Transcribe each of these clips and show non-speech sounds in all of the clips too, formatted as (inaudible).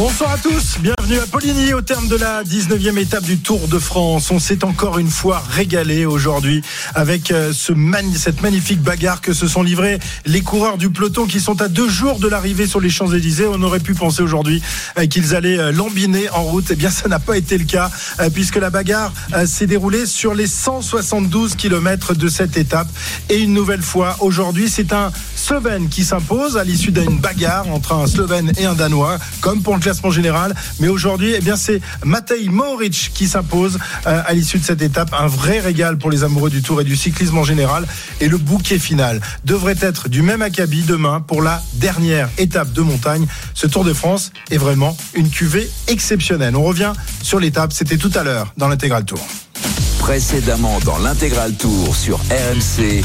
Bonsoir à tous, bienvenue à Poligny au terme de la 19e étape du Tour de France. On s'est encore une fois régalé aujourd'hui avec euh, ce cette magnifique bagarre que se sont livrés les coureurs du peloton qui sont à deux jours de l'arrivée sur les Champs-Élysées. On aurait pu penser aujourd'hui euh, qu'ils allaient euh, lambiner en route. Eh bien, ça n'a pas été le cas puisque la bagarre s'est déroulée sur les 172 km de cette étape. Et une nouvelle fois, aujourd'hui, c'est un Slovène qui s'impose à l'issue d'une bagarre entre un Slovène et un Danois, comme pour général. Mais aujourd'hui, eh bien, c'est Matej Moric qui s'impose euh, à l'issue de cette étape. Un vrai régal pour les amoureux du Tour et du cyclisme en général. Et le bouquet final devrait être du même acabit demain pour la dernière étape de montagne. Ce Tour de France est vraiment une cuvée exceptionnelle. On revient sur l'étape. C'était tout à l'heure dans l'intégral Tour. Précédemment dans l'intégral Tour sur RMC.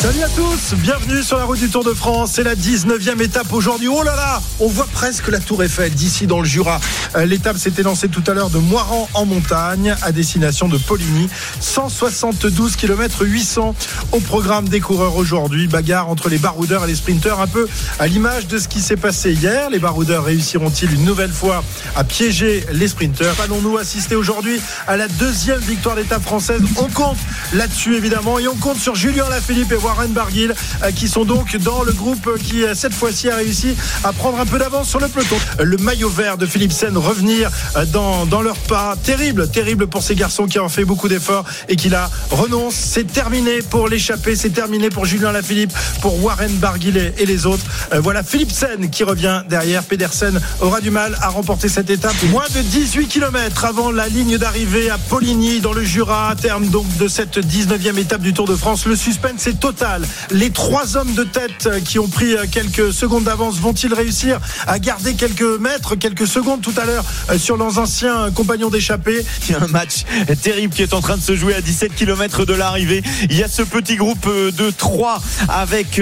Salut à tous, bienvenue sur la route du Tour de France. C'est la 19e étape aujourd'hui. Oh là là, on voit presque la Tour Eiffel d'ici dans le Jura. Euh, l'étape s'était lancée tout à l'heure de Moiran en montagne à destination de Poligny. 172 km 800 au programme des coureurs aujourd'hui. Bagarre entre les baroudeurs et les sprinteurs, un peu à l'image de ce qui s'est passé hier. Les baroudeurs réussiront-ils une nouvelle fois à piéger les sprinteurs? Allons-nous assister aujourd'hui à la deuxième victoire d'étape française? On compte là-dessus évidemment et on compte sur Julien Lafilippe et Warren Barguil euh, qui sont donc dans le groupe qui euh, cette fois-ci a réussi à prendre un peu d'avance sur le peloton. Le maillot vert de Philippe Sen revenir euh, dans, dans leur pas. Terrible, terrible pour ces garçons qui ont fait beaucoup d'efforts et qui la renoncent. C'est terminé pour l'échappée, c'est terminé pour Julien Lafilippe, pour Warren Barguil et les autres. Voilà Philippe Sen qui revient derrière. Pedersen aura du mal à remporter cette étape. Moins de 18 km avant la ligne d'arrivée à Poligny dans le Jura, à terme donc de cette 19e étape du Tour de France. Le suspense est total les trois hommes de tête euh, qui ont pris euh, quelques secondes d'avance vont-ils réussir à garder quelques mètres, quelques secondes tout à l'heure euh, sur leurs anciens compagnons d'échappée? Il y a un match terrible qui est en train de se jouer à 17 km de l'arrivée. Il y a ce petit groupe de trois avec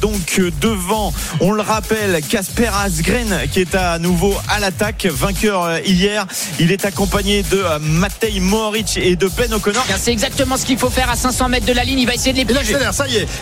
donc devant, on le rappelle, Casper Asgren qui est à nouveau à l'attaque, vainqueur hier. Il est accompagné de Matej Moric et de Ben O'Connor. C'est exactement ce qu'il faut faire à 500 mètres de la ligne. Il va essayer de les piéger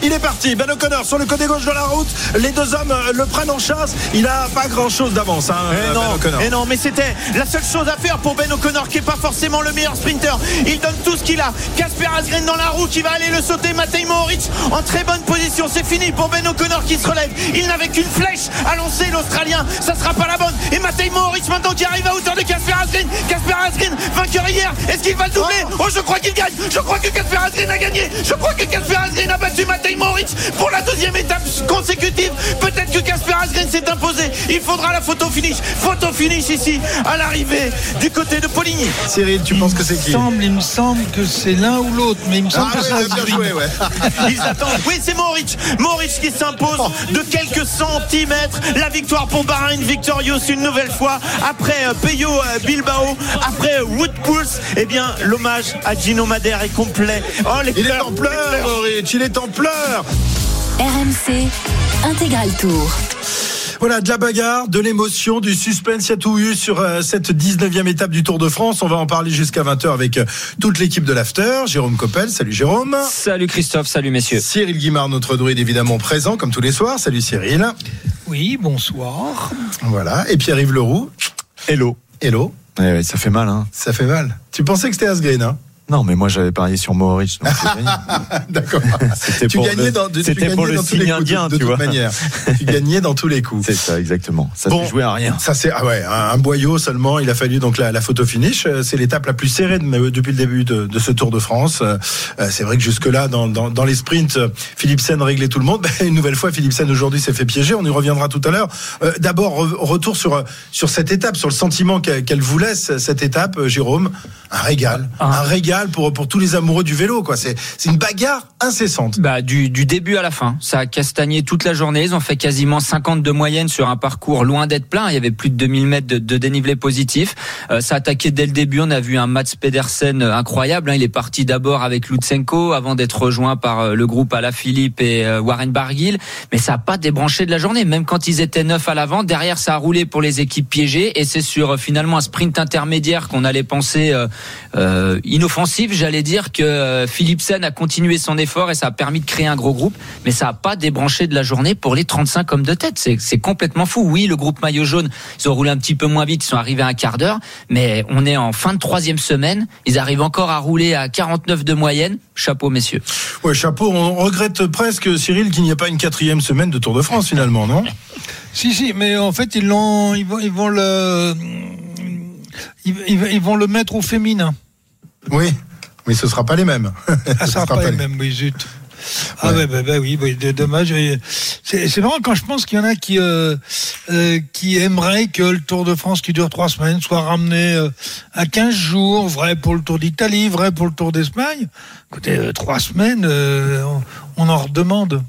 il est parti. Ben O'Connor sur le côté gauche de la route. Les deux hommes euh, le prennent en chasse. Il a pas grand chose d'avance. Hein, et, non, ben et non, mais c'était la seule chose à faire pour Ben O'Connor qui est pas forcément le meilleur sprinter. Il donne tout ce qu'il a. Casper Asgren dans la roue qui va aller le sauter. Matej Mohoric en très bonne position. C'est fini pour Ben O'Connor qui se relève. Il n'avait qu'une flèche à lancer l'Australien. Ça sera pas la bonne. Et Matej Mohoric maintenant qui arrive à hauteur de Casper Asgren. Casper Asgren vainqueur hier. Est-ce qu'il va le doubler? Oh. oh, je crois qu'il gagne. Je crois que Casper Asgren a gagné. Je crois que Casper Asgren a battu Matej Moritz pour la deuxième étape consécutive. Peut-être que Asgren s'est imposé. Il faudra la photo finish. Photo finish ici à l'arrivée du côté de Poligny. Cyril, tu penses que c'est qui Il me semble que c'est l'un ou l'autre, mais il me semble ah que c'est bien joué, ouais. (laughs) Ils attendent. Oui, c'est Moritz. Moritz qui s'impose de quelques centimètres. La victoire pour Bahreïn Victorious une nouvelle fois. Après euh, Peyo euh, Bilbao, après Wood Pulse, eh bien, l'hommage à Gino Madère est complet. Oh, les il est en pleurs, Moritz. Il est en pleurs. RMC Intégral Tour. Voilà, de la bagarre, de l'émotion, du suspense, il y a tout eu sur euh, cette 19e étape du Tour de France. On va en parler jusqu'à 20h avec euh, toute l'équipe de l'After. Jérôme Coppel, salut Jérôme. Salut Christophe, salut messieurs. Cyril Guimard, notre druide évidemment présent comme tous les soirs. Salut Cyril. Oui, bonsoir. Voilà, et Pierre-Yves Leroux. Hello. Hello. Eh ça fait mal, hein. Ça fait mal. Tu pensais que c'était Asgreen, hein? Non, mais moi j'avais parié sur Mohoric. (laughs) D'accord. C'était pour gagnais le, dans, c'était pour le signe indien, de, tu toute vois. manière. tu (laughs) gagnais dans tous les coups. C'est ça, exactement. Ça bon, jouait à rien. Ça c'est ah ouais, un, boyau seulement. Il a fallu donc la, la photo finish. Euh, c'est l'étape la plus serrée de, depuis le début de, de, ce Tour de France. Euh, c'est vrai que jusque là, dans, dans, dans les sprints, Philippe Sen réglait tout le monde. (laughs) Une nouvelle fois, Philippe Sen aujourd'hui s'est fait piéger. On y reviendra tout à l'heure. Euh, d'abord, retour sur sur cette étape, sur le sentiment qu'elle vous laisse cette étape, Jérôme. Un régal, ah. un régal pour, pour tous les amoureux du vélo. quoi. C'est une bagarre incessante. Bah, du, du début à la fin. Ça a castagné toute la journée. Ils ont fait quasiment 50 de moyenne sur un parcours loin d'être plein. Il y avait plus de 2000 mètres de, dénivelé positif. Euh, ça a attaqué dès le début. On a vu un Mats Pedersen euh, incroyable. hein. Il est parti d'abord avec Lutsenko avant d'être rejoint par euh, le groupe Alaphilippe et Warren Barguil. Mais ça a pas débranché de la journée. Même quand ils étaient neuf à l'avant, derrière ça a roulé pour les équipes piégées. Et c'est sur finalement un sprint intermédiaire qu'on allait penser euh, J'allais dire que euh, Philipsen a continué son effort et ça a permis de créer un gros groupe. Mais ça a pas débranché de la journée pour les 35 hommes de tête. C'est complètement fou. Oui, le groupe maillot jaune, ils ont roulé un petit peu moins vite. Ils sont arrivés à un quart d'heure. Mais on est en fin de troisième semaine. Ils arrivent encore à rouler à 49 de moyenne. Chapeau, messieurs. Ouais, chapeau. On regrette presque, Cyril, qu'il n'y ait pas une quatrième semaine de Tour de France finalement, non? (laughs) Si, si, mais en fait, ils l'ont, ils vont, ils vont le, ils, ils- ils vont le mettre au féminin. Oui, mais ce sera pas les mêmes. Ah, (laughs) Ce ça sera pas les- mêmes, oui, zut. Ah Ouais. ouais, bah, bah oui, bah, dommage. C'est marrant quand je pense qu'il y en a qui euh, euh, qui aimeraient que le Tour de France qui dure trois semaines soit ramené euh, à 15 jours, vrai pour le Tour d'Italie, vrai pour le Tour d'Espagne. Écoutez, euh, trois semaines, euh, on, on en redemande.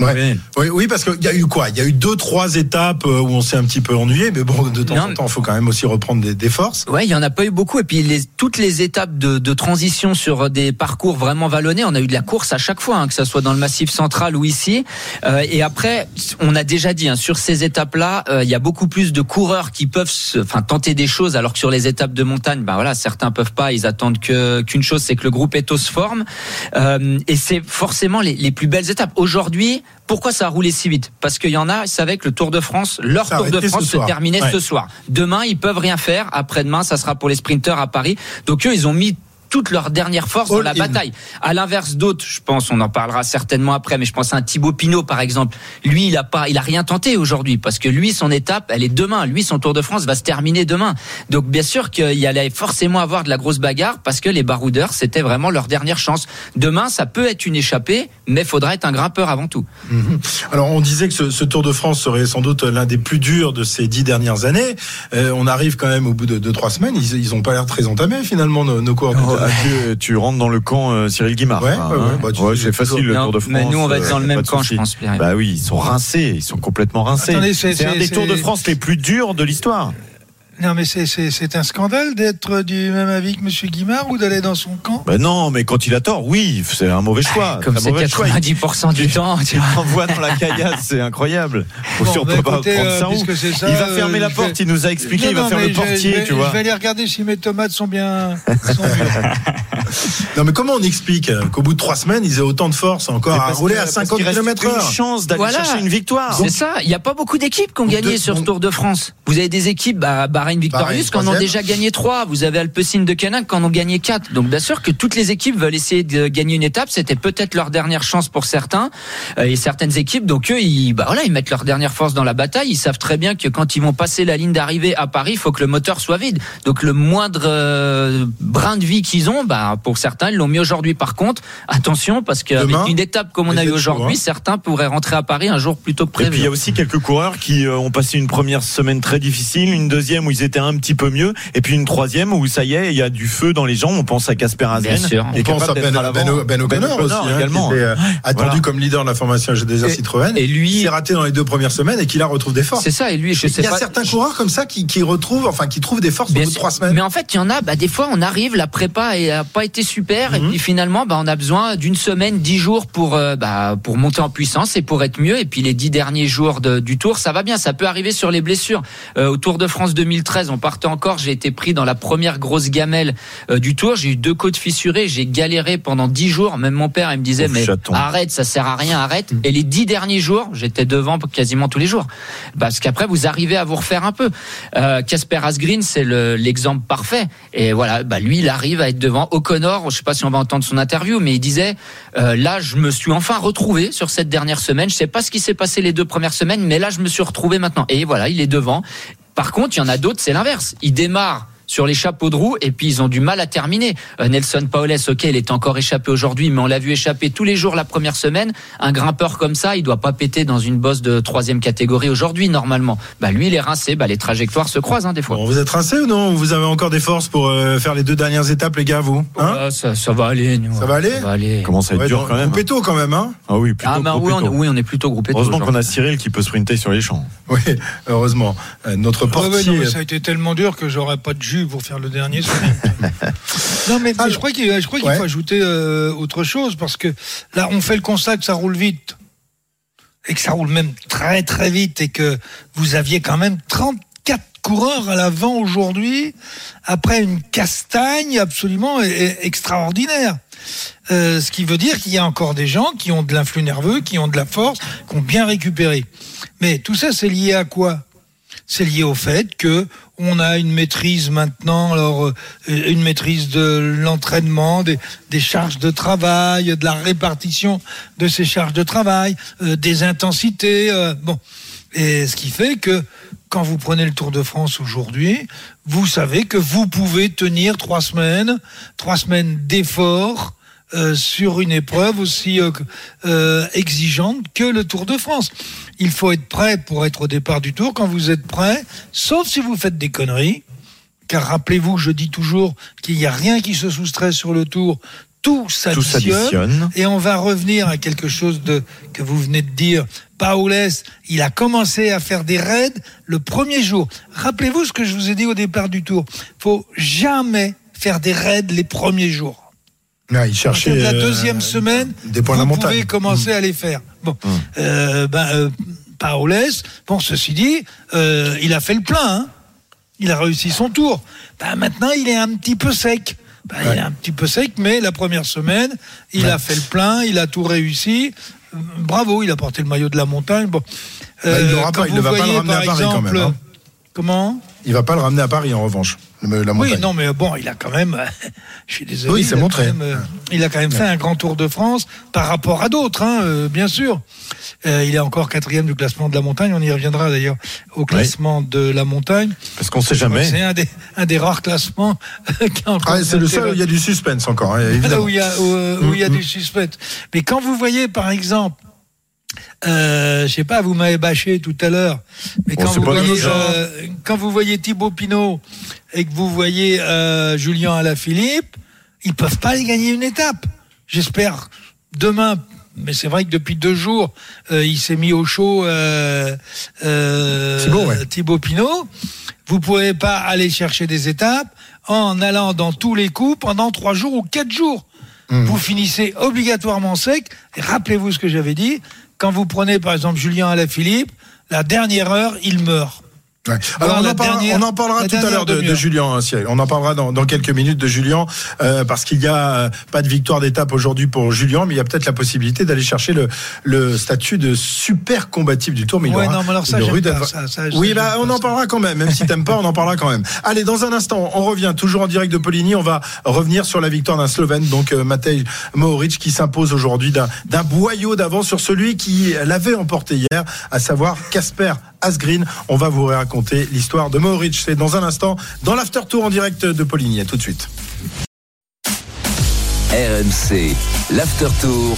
Ouais. Oui, oui, parce qu'il y a eu quoi? Il y a eu deux, trois étapes euh, où on s'est un petit peu ennuyé, mais bon, de temps Non, en temps, il faut quand même aussi reprendre des, des forces. Ouais, il y en a pas eu beaucoup. Et puis les, toutes les étapes de, de transition sur des parcours vraiment vallonnés, on a eu de la course à chaque fois, hein, que ça soit dans le Massif central ou ici. Euh, et après, on a déjà dit hein, sur ces étapes-là, euh, il y a beaucoup plus de coureurs qui peuvent, se- enfin, tenter des choses, alors que sur les étapes de montagne, ben voilà, certains peuvent pas. Ils attendent que qu'une chose, c'est que le groupe Ethos forme. Euh, et c'est forcément les, les plus belles étapes. Aujourd'hui, pourquoi ça a roulé si vite? Parce qu'il y en a, ils savaient que le Tour de France, leur Ça Tour de France se soir. terminait Ouais. ce soir. Demain, ils peuvent rien faire. Après-demain, ça sera pour les sprinteurs à Paris. Donc eux, ils ont mis toute leur dernière force dans All la in. bataille. À l'inverse d'autres, je pense, on en parlera certainement après, mais je pense à un Thibaut Pinot par exemple. Lui, il a pas, il a rien tenté aujourd'hui parce que lui, son étape, elle est demain. Lui, son Tour de France va se terminer demain. Donc bien sûr qu'il y allait forcément avoir de la grosse bagarre parce que les baroudeurs, c'était vraiment leur dernière chance. Demain, ça peut être une échappée, mais faudra être un grimpeur avant tout. Mhm. Alors, on disait que ce, ce Tour de France serait sans doute l'un des plus durs de ces dix dernières années. Euh, on arrive quand même au bout de deux, trois semaines. Ils, ils ont pas l'air très entamés finalement, nos, nos coureurs. Oh, (laughs) tu, tu rentres dans le camp euh, Cyril Guimard. Ouais, hein, ouais, bah, Ouais, c'est facile le Non, Tour de France. mais nous, on va être dans le euh, même camp, je pense, Pierre. Bah oui, ils sont rincés, ils sont complètement rincés. C'est- un des Tours de France les plus durs de l'histoire. Non, mais c'est- un scandale d'être du même avis que M. Guimard ou d'aller dans son camp? Bah non, mais quand il a tort, oui, c'est un mauvais choix. Comme un c'est mauvais choix. 90% du temps, tu (laughs) Il vois. envoie dans la caillasse, c'est incroyable. Faut Bon, surtout bah, pas écoutez, prendre euh, ça Il va euh, fermer la je porte, vais- il nous a expliqué, Non, il va non, faire le portier, je vais, tu vois. Je vais aller regarder si mes tomates sont bien. sont. (laughs) Non, mais comment on explique euh, qu'au bout de trois semaines, ils aient autant de force encore à rouler à parce 50 qu'il reste km une chance d'aller Voilà. chercher une victoire. C'est ça. Il n'y a pas beaucoup d'équipes qui ont gagné sur ce Tour de France. Vous avez des équipes, bah, Bahreïn Victorious, qui en ont déjà gagné trois. Vous avez Alpecin de Canin qui en ont gagné quatre. Donc, bien sûr que toutes les équipes veulent essayer de gagner une étape. C'était peut-être leur dernière chance pour certains euh, et certaines équipes. Donc, eux, ils, bah, voilà, ils mettent leur dernière force dans la bataille. Ils savent très bien que quand ils vont passer la ligne d'arrivée à Paris, il faut que le moteur soit vide. Donc, le moindre euh, brin de vie qu'ils ont, bah, pour certains, ils l'ont mis aujourd'hui. Par contre, attention, parce qu'avec une étape comme on a eu aujourd'hui, hein. certains pourraient rentrer à Paris un jour plus tôt que Et prévu. puis il y a aussi quelques coureurs qui euh, ont passé une première semaine très difficile, une deuxième où ils étaient un petit peu mieux, et puis une troisième où ça y est, il y a du feu dans les jambes. On pense à Casper est On pense à capable Ben, d'être à ben, l'avant. Ben O'Connor aussi, hein, également. qui était, euh, attendu Voilà. comme leader de la formation Et- Citroën. et lui- il s'est raté dans les deux premières semaines et qui là retrouve des forces. C'est ça, et lui, je sais Il y a pas. certains coureurs comme ça qui, qui retrouvent, enfin qui trouvent des forces au bout de trois semaines. Mais en fait, il y en a, bah, des fois, on arrive, la prépa n'a pas été super, et Mhm. puis finalement, bah, on a besoin d'une semaine, dix jours pour, euh, bah, pour monter en puissance et pour être mieux. Et puis les dix derniers jours de- du tour, ça va bien. Ça peut arriver sur les blessures. Euh, au Tour de France 2013, on partait encore, j'ai été pris dans la première grosse gamelle euh, du tour. J'ai eu deux côtes fissurées, j'ai galéré pendant dix jours. Même mon père, il me disait, mais chaton. arrête, ça sert à rien, arrête. Et les dix derniers jours, j'étais devant quasiment tous les jours. Parce qu'après, vous arrivez à vous refaire un peu. Euh, Casper Asgreen, c'est le- l'exemple parfait. Et voilà, bah, lui, il arrive à être devant. O'Connor, je sais pas si on va entendre son interview, mais il disait, euh, là, je me suis enfin retrouvé sur cette dernière semaine. Je sais pas ce qui s'est passé les deux premières semaines, mais là, je me suis retrouvé maintenant. Et voilà, il est devant. Par contre, il y en a d'autres, c'est l'inverse. Il démarre sur les chapeaux de roue et puis ils ont du mal à terminer. Euh, Nelson Paoles, ok, il est encore échappé aujourd'hui, mais on l'a vu échapper tous les jours la première semaine. Un grimpeur comme ça, il doit pas péter dans une bosse de troisième catégorie aujourd'hui normalement. Bah lui, il est rincé. Bah les trajectoires se croisent hein, des fois. Bon, vous êtes rincé ou non? Vous avez encore des forces pour euh, faire les deux dernières étapes, les gars, vous? Hein? Ah, ça, ça va aller. nous. Ça va aller? Ça va aller. Comment ça va être Ouais, dur quand même? groupé tôt quand même, hein? Ah oui, plutôt Ah bah oui, on, péto. oui, on est plutôt groupé. Heureusement qu'on a Cyril qui peut sprinter sur les champs. Oui, heureusement. Euh, notre Ouais, ouais, portier. non, ça a été tellement dur que j'aurais pas de jus pour faire le dernier (laughs) non, mais, mais Alors, je crois qu'il ouais. faut ajouter euh, autre chose parce que là, on fait le constat que ça roule vite et que ça roule même très très vite et que vous aviez quand même 34 coureurs à l'avant aujourd'hui après une castagne absolument e- e- extraordinaire. Euh, ce qui veut dire qu'il y a encore des gens qui ont de l'influx nerveux, qui ont de la force, qui ont bien récupéré. Mais tout ça, c'est lié à quoi? C'est lié au fait que on a une maîtrise maintenant, alors euh, une maîtrise de l'entraînement, des, charges de travail, de la répartition de ces charges de travail, euh, des intensités. euh, bon, et ce qui fait que quand vous prenez le Tour de France aujourd'hui, vous savez que vous pouvez tenir trois semaines, trois semaines d'efforts. sur une épreuve aussi exigeante que le Tour de France. Il faut être prêt pour être au départ du Tour. Quand vous êtes prêt, sauf si vous faites des conneries, car rappelez-vous, je dis toujours qu'il n'y a rien qui se soustrait sur le Tour. Tout s'additionne. Et on va revenir à quelque chose de que vous venez de dire. Paoles, il a commencé à faire des raids le premier jour. Rappelez-vous ce que je vous ai dit au départ du Tour. Faut jamais faire des raids les premiers jours. Ah, il cherchait la euh, deuxième semaine, des points de la vous montagne. pouvez commencer à les faire. Bon, euh, ben, euh, Paoles, bon, ceci dit, euh, il a fait le plein. hein. Il a réussi son tour. Ben, maintenant, il est un petit peu sec. Ben, Il est un petit peu sec, mais la première semaine, il a fait le plein, il a tout réussi. Euh, Bravo, il a porté le maillot de la montagne. Bon, Bah, il vous ne va pas le ramener à par Paris quand même, hein. Comment? Il va pas le ramener à Paris en revanche. Le- La montagne. oui, non, mais bon, il a quand même, (laughs) je suis désolé, Oui, il, a montré. même, euh, il a quand même fait un grand Tour de France par rapport à d'autres, hein, euh, bien sûr. Euh, il est encore quatrième du classement de la montagne, on y reviendra d'ailleurs au classement de la montagne. Parce qu'on sait crois que jamais. C'est un des, un des rares classements qui a encore Ah, c'est le seul où il y a du suspense encore, hein, évidemment. où il y a, où, où il y a Mm, du suspect. Mais quand vous voyez, par exemple, euh, je sais pas, vous m'avez bâché tout à l'heure, mais Bon, quand, vous voyez, euh, quand vous voyez Thibaut Pinot et que vous voyez euh, Julien Alaphilippe, ils peuvent pas gagner une étape. J'espère demain. Mais c'est vrai que depuis deux jours, euh, il s'est mis au chaud euh, euh, Thibaut, ouais. Thibaut Pinot. Vous pouvez pas aller chercher des étapes en allant dans tous les coups pendant trois jours ou quatre jours. Mmh. Vous finissez obligatoirement sec. Rappelez-vous ce que j'avais dit. Quand vous prenez par exemple Julien Alaphilippe, la dernière heure, il meurt. Ouais. Alors on en, parlera, dernière- on en parlera la tout à l'heure de, de. Julien hein, Cyril. On en parlera dans, dans quelques minutes de Julien euh, parce qu'il n'y a euh, pas de victoire d'étape aujourd'hui pour Julien, mais il y a peut-être la possibilité d'aller chercher le, le statut de super combatif du Tour. Mais il Ouais, aura non, mais alors ça, pas, ça, ça, oui, bah, on en parlera quand même. Même si t'aimes pas, on en parlera quand même. (laughs) Allez, dans un instant, on revient toujours en direct de Poligny. On va revenir sur la victoire d'un Slovène, donc euh, Matej Mohoric, qui s'impose aujourd'hui d'un d'un boyau d'avance sur celui qui l'avait emporté hier, à savoir Casper Asgreen. On va vous raconter l'histoire de Mohoric. C'est dans un instant dans l'after tour en direct de Poligny. À tout de suite. RMC, l'after tour.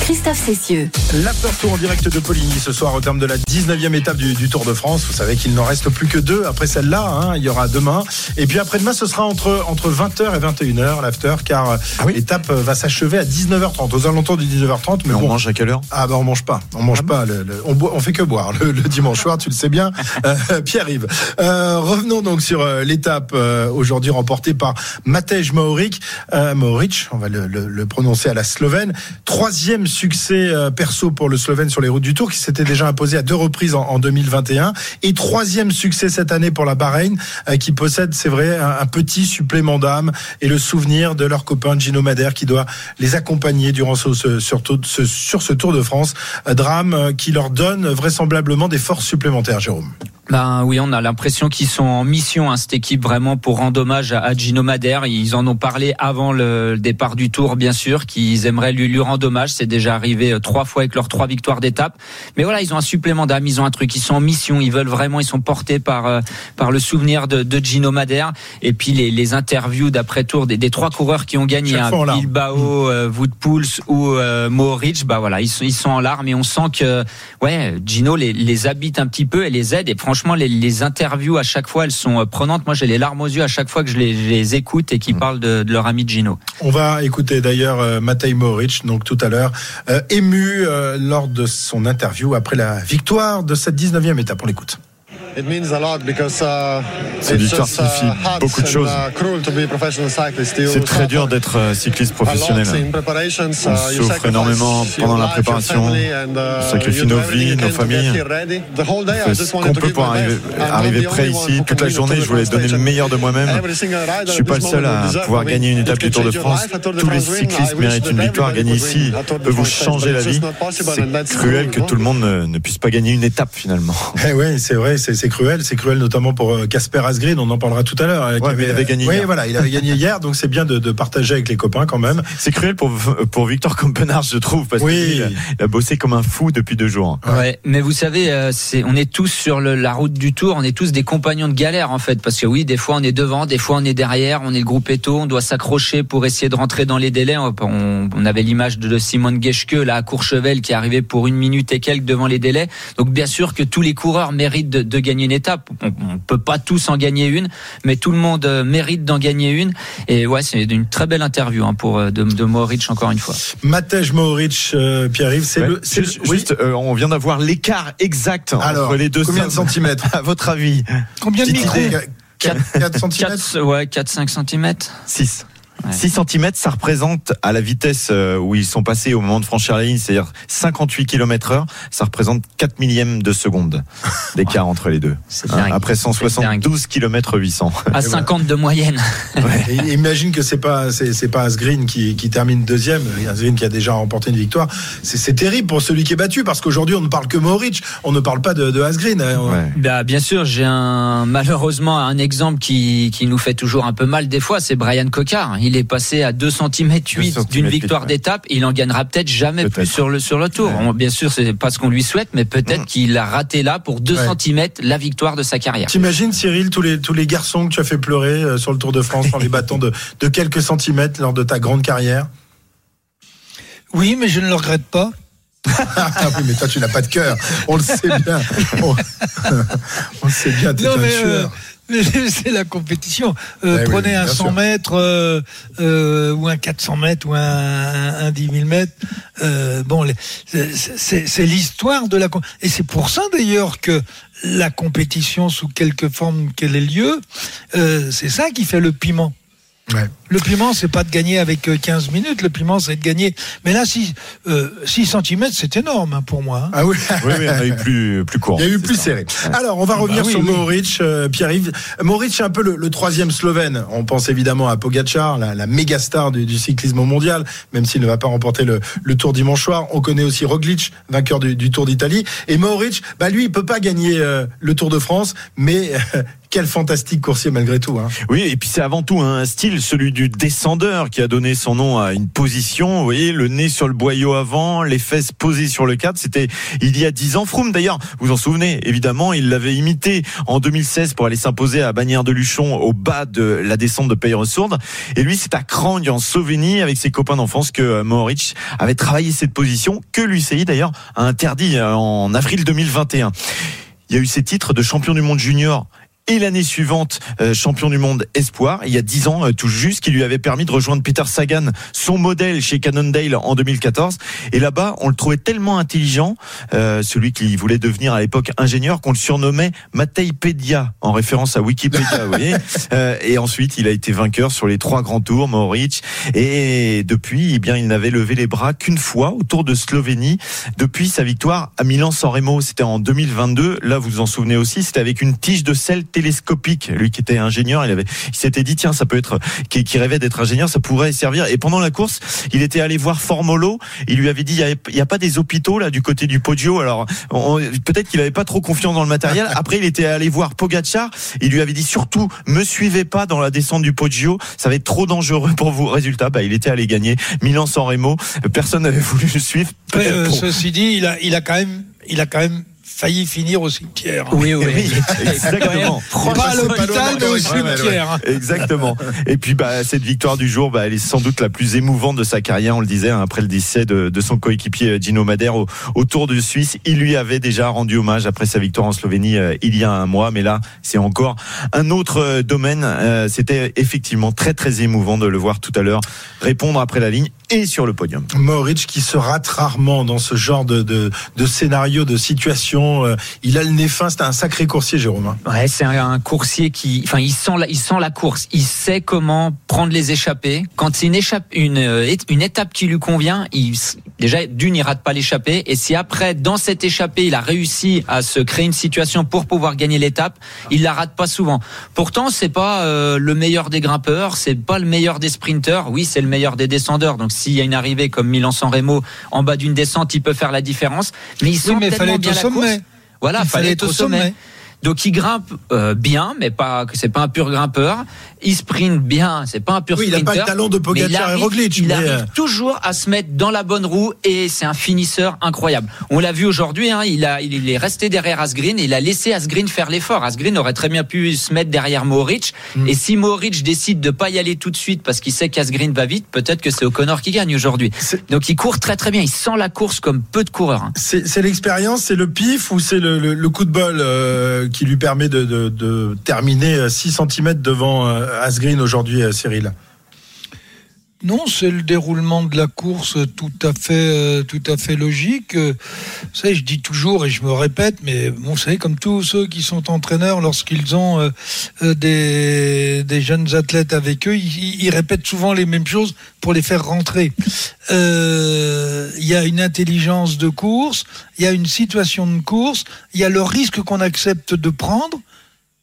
Christophe Cessieux. L'after tour en direct de Poligny ce soir au terme de la 19e étape du, du Tour de France. Vous savez qu'il n'en reste plus que deux après celle-là. hein. Il y aura demain. Et puis après-demain, ce sera entre, entre 20h et 21h l'after car euh, l'étape euh, va s'achever à 19h30, aux alentours du 19h30. Mais Mais on mange à quelle heure? Ah bah on mange pas, on mange pas, le, le- on, boit- on fait que boire le, le dimanche soir, tu le sais bien, (laughs) euh, Pierre-Yves. Euh, revenons donc sur euh, l'étape euh, aujourd'hui remportée par Matej Mohoric, euh, Mohoric, on va le, le- le prononcer à la slovène. Troisième succès euh, perso pour le Slovène sur les routes du Tour, qui s'était déjà imposé à deux reprises en, en 2021, et troisième succès cette année pour la Bahreïn, euh, qui possède, c'est vrai, un, petit supplément d'âme et le souvenir de leur copain Gino Madère qui doit les accompagner durant ce, sur, ce- sur ce Tour de France. Euh, Drame qui leur donne vraisemblablement des forces supplémentaires, Jérôme. Ben oui, on a l'impression qu'ils sont en mission, hein, cette équipe, vraiment pour rendre hommage à, à Gino Madère. Ils en ont parlé avant le départ du Tour, bien sûr, qu'ils aimeraient lui, lui rendre hommage. C'est déjà arrivé euh, trois fois avec leurs trois victoires d'étape. Mais voilà, ils ont un supplément d'âme, ils ont un truc, ils sont en mission, ils veulent vraiment, ils sont portés par euh, par le souvenir de, de Gino Madère. Et puis les, les interviews d'après Tour des, des trois coureurs qui ont gagné, hein. Bilbao, euh, Wout Poels ou euh, Mohoric, bah voilà, ils sont, ils sont en larmes et on sent que ouais, Gino les, les habite un petit peu et les aide. Et franchement, les, les interviews à chaque fois, elles sont euh, prenantes. Moi, j'ai les larmes aux yeux à chaque fois que je les, je les écoute et qui parlent de, de leur ami Gino. On va écouter d'ailleurs euh, Matej Mohoric, donc tout à l'heure, euh, ému euh, lors de son interview après la victoire de cette 19e étape. On l'écoute. Cette victoire signifie beaucoup de choses. C'est très dur d'être euh, cycliste professionnel. On souffre énormément pendant la préparation, on sacrifie nos vies, nos familles. On fait ce qu'on peut pour arriver, arriver prêt ici. Toute la journée, je voulais donner le meilleur de moi-même. Je suis pas le seul à pouvoir gagner une étape du Tour de France. Tous les cyclistes méritent une victoire. Gagner ici peut vous changer la vie. C'est cruel que tout le monde ne, ne puisse pas gagner une étape finalement. Eh ouais, c'est vrai, c'est c'est cruel, c'est cruel notamment pour euh, Casper Asgreen. On en parlera tout à l'heure. euh, Ouais, mais il avait gagné Oui, hier. voilà, il avait gagné hier, donc c'est bien de, de partager avec les copains quand même. C'est cruel pour, pour Victor Compenard, je trouve, parce Oui. qu'il a, il a bossé comme un fou depuis deux jours. Ouais, mais vous savez, euh, c'est, on est tous sur le- la route du Tour, on est tous des compagnons de galère en fait, parce que oui, des fois on est devant, des fois on est derrière, on est le groupe Eto, on doit s'accrocher pour essayer de rentrer dans les délais. On, on- on avait l'image de Simone Geschke là à Courchevel qui est arrivé pour une minute et quelques devant les délais. Donc bien sûr que tous les coureurs méritent de, de gagner une étape. On, on peut pas tous en gagner une, mais tout le monde euh, mérite d'en gagner une. Et ouais, c'est une très belle interview hein, pour euh, de, de Mohoric encore une fois. Matej Mohoric, euh, Pierre-Yves, c'est Ouais. le. Juste, le- oui. juste, euh, on vient d'avoir l'écart exact Alors, entre les deux combien de centimètres À votre avis? Combien de idée. 4, 4 centimètres 4, ouais, 4-5 centimètres. 6. Ouais. 6 cm, ça représente à la vitesse euh, où ils sont passés au moment de franchir la ligne, c'est-à-dire 58 km heure, ça représente 4 millièmes de seconde (laughs) d'écart entre les deux. C'est Hein, après 172 km 800. À 50 de moyenne. (laughs) Imagine que c'est pas c'est pas Asgreen qui, qui termine deuxième, Asgreen qui a déjà remporté une victoire. C'est terrible pour celui qui est battu parce qu'aujourd'hui on ne parle que Mohoric, on ne parle pas de, de Asgreen. hein. Ouais. Bah, bien sûr, j'ai un, malheureusement un exemple qui, qui nous fait toujours un peu mal des fois, c'est Brian Cocard. Il est passé à 2 cm 8 centimètres d'une victoire ouais. d'étape. Il en gagnera peut-être jamais plus sur le, sur le tour. Ouais. On- bien sûr, c'est pas ce qu'on lui souhaite, mais peut-être Mm. qu'il a raté là pour 2 Ouais. cm la victoire de sa carrière. T'imagines Cyril tous les tous les garçons que tu as fait pleurer euh, sur le Tour de France en les battant de, de quelques centimètres lors de ta grande carrière? Oui, mais je ne le regrette pas. Ah oui, mais toi tu n'as pas de cœur. On le sait bien. (laughs) On, (laughs) on le sait bien. T'es un euh, (laughs) c'est la compétition. Euh, Eh oui, prenez un bien 100 sûr. mètres euh, euh, ou un 400 mètres ou un, un, un 10 000 mètres. Euh, bon, c'est- l'histoire de la. com- Et c'est pour ça d'ailleurs que la compétition, sous quelque forme qu'elle ait lieu, euh, c'est ça qui fait le piment. Ouais. Le piment, c'est pas de gagner avec euh, 15 minutes. Le piment, c'est de gagner. Mais là, 6, euh, 6 cm, c'est énorme hein, pour moi. hein. Ah oui. Oui, oui, il y en a eu plus, plus court. Il y a eu plus ça. serré. Alors, on va revenir bah oui, sur oui. Mohoric, euh, Pierre-Yves. Mohoric, c'est un peu le, le troisième Slovène. On pense évidemment à Pogacar, la, la méga star du, du cyclisme mondial, même s'il ne va pas remporter le, le Tour dimanche soir. On connaît aussi Roglic, vainqueur du, du Tour d'Italie. Et Mohoric, bah lui, il peut pas gagner euh, le Tour de France, mais euh, quel fantastique coursier malgré tout. Hein. Oui, et puis c'est avant tout un style, celui du descendeur, qui a donné son nom à une position. Vous voyez, le nez sur le boyau avant, les fesses posées sur le cadre. C'était il y a dix ans. Froome, d'ailleurs, vous en souvenez, évidemment, il l'avait imité en 2016 pour aller s'imposer à Bagnères de Luchon au bas de la descente de Peyre-Sourde. Et lui, c'est à Crangue, en Slovénie, avec ses copains d'enfance, que euh, Mohoric avait travaillé cette position, que l'UCI d'ailleurs a interdit euh, en avril 2021. Il y a eu ces titres de champion du monde junior et l'année suivante euh, champion du monde espoir il y a dix ans euh, tout juste qui lui avait permis de rejoindre Peter Sagan son modèle chez Cannondale en 2014 et là-bas on le trouvait tellement intelligent euh, celui qui voulait devenir à l'époque ingénieur qu'on le surnommait Matej Pedia en référence à Wikipédia vous voyez. (laughs) Euh, et ensuite il a été vainqueur sur les trois grands tours Mohoric et depuis eh bien il n'avait levé les bras qu'une fois au Tour de Slovénie depuis sa victoire à Milan-San Remo. C'était en 2022 là vous vous en souvenez aussi c'était avec une tige de sel télescopique. Lui qui était ingénieur, il avait, il s'était dit tiens, ça peut être, qui, qui rêvait d'être ingénieur, ça pourrait servir. Et pendant la course, il était allé voir Formolo. Il lui avait dit il y a, pas des hôpitaux là du côté du Podio. Alors on- peut-être qu'il avait pas trop confiance dans le matériel. (laughs) Après, il était allé voir Pogacar. Il lui avait dit surtout me suivez pas dans la descente du Poggio, ça va être trop dangereux pour vous. Résultat, bah, il était allé gagner Milan-San Remo. Personne n'avait voulu le suivre. Euh, pour- Ceci dit, il a, il a quand même, il a quand même failli finir au cimetière. Oui, oui. Oui, (laughs) exactement. (laughs) Pas à l'hôpital, mais au cimetière. Exactement. Et puis bah cette victoire du jour, bah, elle est sans doute la plus émouvante de sa carrière. On le disait hein, après le décès de, de son coéquipier euh, Gino Madère au, au Tour de Suisse. Il lui avait déjà rendu hommage après sa victoire en Slovénie euh, il y a un mois, mais là c'est encore un autre euh, domaine. Euh, C'était effectivement très très émouvant de le voir tout à l'heure répondre après la ligne et sur le podium. Mohoric qui se rate rarement dans ce genre de, de, de scénario, de situation. Euh, Il a le nez fin, c'était un sacré coursier, Jérôme. hein. Ouais, c'est un, un coursier qui, enfin, il sent, la, il sent la course. Il sait comment prendre les échappées. Quand c'est une échappe, une, euh, une étape qui lui convient, il, déjà d'une, il rate pas l'échappée. Et si après, dans cette échappée, il a réussi à se créer une situation pour pouvoir gagner l'étape, il la rate pas souvent. Pourtant, c'est pas euh, le meilleur des grimpeurs, c'est pas le meilleur des sprinteurs. Oui, c'est le meilleur des descendeurs. Donc, s'il y a une arrivée comme Milan-San Remo en bas d'une descente, il peut faire la différence. Mais il sent Oui, mais tellement bien la sommet. course. Voilà, Il fallait être au sommet. Donc il grimpe euh, bien, mais pas que c'est pas un pur grimpeur. Il sprint bien, c'est pas un pur Oui, il a pas le talent de mais il Pogacar et arrive- Roglic, Il mais, arrive euh, toujours à se mettre dans la bonne roue et c'est un finisseur incroyable. On l'a vu aujourd'hui, hein, il a il est resté derrière Asgreen et il a laissé Asgreen faire l'effort. Asgreen aurait très bien pu se mettre derrière Mohoric Mm. et si Mohoric décide de pas y aller tout de suite parce qu'il sait qu'Asgreen va vite, peut-être que c'est O'Connor qui gagne aujourd'hui. Donc il court très très bien, il sent la course comme peu de coureurs. hein. C'est c'est l'expérience, c'est le pif ou c'est le, le- le coup de bol euh, qui lui permet de, terminer 6 cm devant euh, Asgreen aujourd'hui, euh, Cyril Non, c'est le déroulement de la course tout à fait, euh, tout à fait logique. Euh, je dis toujours et je me répète, mais bon, vous savez, comme tous ceux qui sont entraîneurs, lorsqu'ils ont euh, des, jeunes athlètes avec eux, ils, répètent souvent les mêmes choses pour les faire rentrer. Il y a une intelligence de course, il y a une situation de course, il y a le risque qu'on accepte de prendre,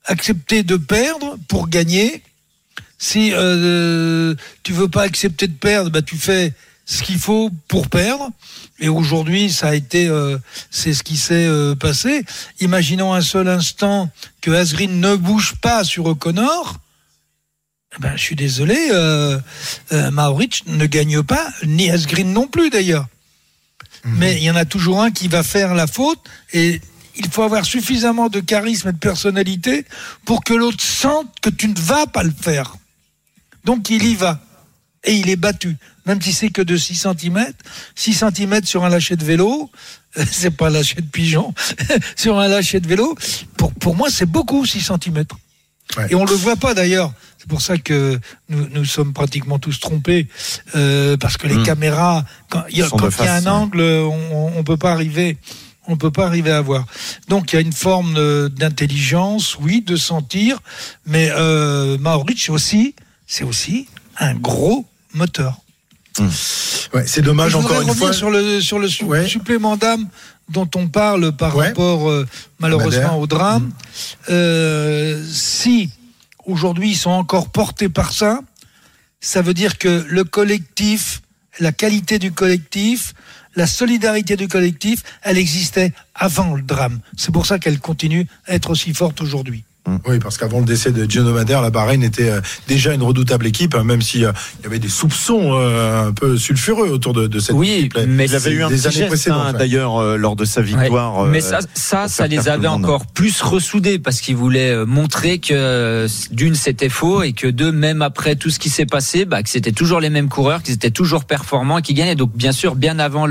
accepter de perdre pour gagner. Si euh, tu veux pas accepter de perdre, bah tu fais ce qu'il faut pour perdre. Et aujourd'hui, ça a été, euh, c'est ce qui s'est euh, passé. Imaginons un seul instant que Asgreen ne bouge pas sur O'Connor. Eh Ben, je suis désolé, euh, euh, Maoric ne gagne pas, ni Asgreen non plus d'ailleurs. Mais il y en a toujours un qui va faire la faute et il faut avoir suffisamment de charisme et de personnalité pour que l'autre sente que tu ne vas pas le faire. Donc il y va. Et il est battu. Même si c'est que de 6 cm. 6 cm sur un lâcher de vélo, euh, (laughs) c'est pas un lâcher de pigeon, (laughs) sur un lâcher de vélo, pour, pour moi c'est beaucoup 6 cm. Ouais. Et on le voit pas d'ailleurs. C'est pour ça que nous, nous sommes pratiquement tous trompés, euh, parce que les Mm. caméras, quand il y a, quand y un ouais. angle, on, on peut pas arriver. On peut pas arriver à voir. Donc il y a une forme euh, d'intelligence, oui, de sentir, mais euh, Maoric aussi, c'est aussi un gros moteur. Ouais, c'est dommage encore une fois. sur le sur le su- Ouais. supplément d'âme dont on parle par Ouais. rapport euh, malheureusement au drame. Mm. Euh, si aujourd'hui ils sont encore portés par ça, ça veut dire que le collectif, la qualité du collectif, la solidarité du collectif, elle existait avant le drame. C'est pour ça qu'elle continue à être aussi forte aujourd'hui. Oui, parce qu'avant le décès de Gino Madère, la Bahreïn était euh, déjà une redoutable équipe, hein, même si euh, il y avait des soupçons euh, un peu sulfureux autour de, de cette Oui, équipe. mais Il avait eu un des petit années hein, d'ailleurs euh, lors de sa victoire. Ouais. Mais ça, ça, les avait le encore plus ressoudés parce qu'ils voulaient montrer que d'une c'était faux et que deux, même après tout ce qui s'est passé, bah, que c'était toujours les mêmes coureurs, qu'ils étaient toujours performants et qui gagnaient. Donc bien sûr, bien avant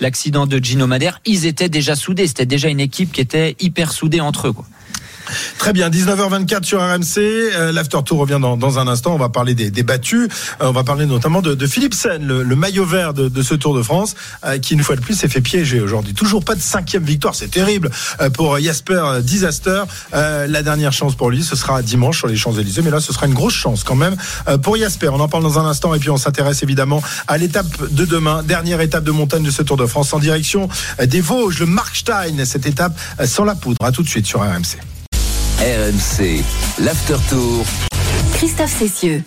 l'accident de Gino Madère, ils étaient déjà soudés. C'était déjà une équipe qui était hyper soudée entre eux. Quoi. Très bien, 19h24 sur RMC. Euh, L'after tour revient dans, dans un instant. On va parler des, des battus. Euh, on va parler notamment de, de Philipsen, le, le maillot vert de, de ce Tour de France, euh, qui une fois de plus s'est fait piéger aujourd'hui. Toujours pas de cinquième victoire, c'est terrible euh, pour Jasper Disaster. Euh, la dernière chance pour lui, ce sera dimanche sur les Champs Élysées, mais là, ce sera une grosse chance quand même euh, pour Jasper. On en parle dans un instant et puis on s'intéresse évidemment à l'étape de demain, dernière étape de montagne de ce Tour de France en direction euh, des Vosges, le Markstein. Cette étape euh, sans la poudre. À tout de suite sur RMC. RMC, l'After Tour. Christophe Cessieux.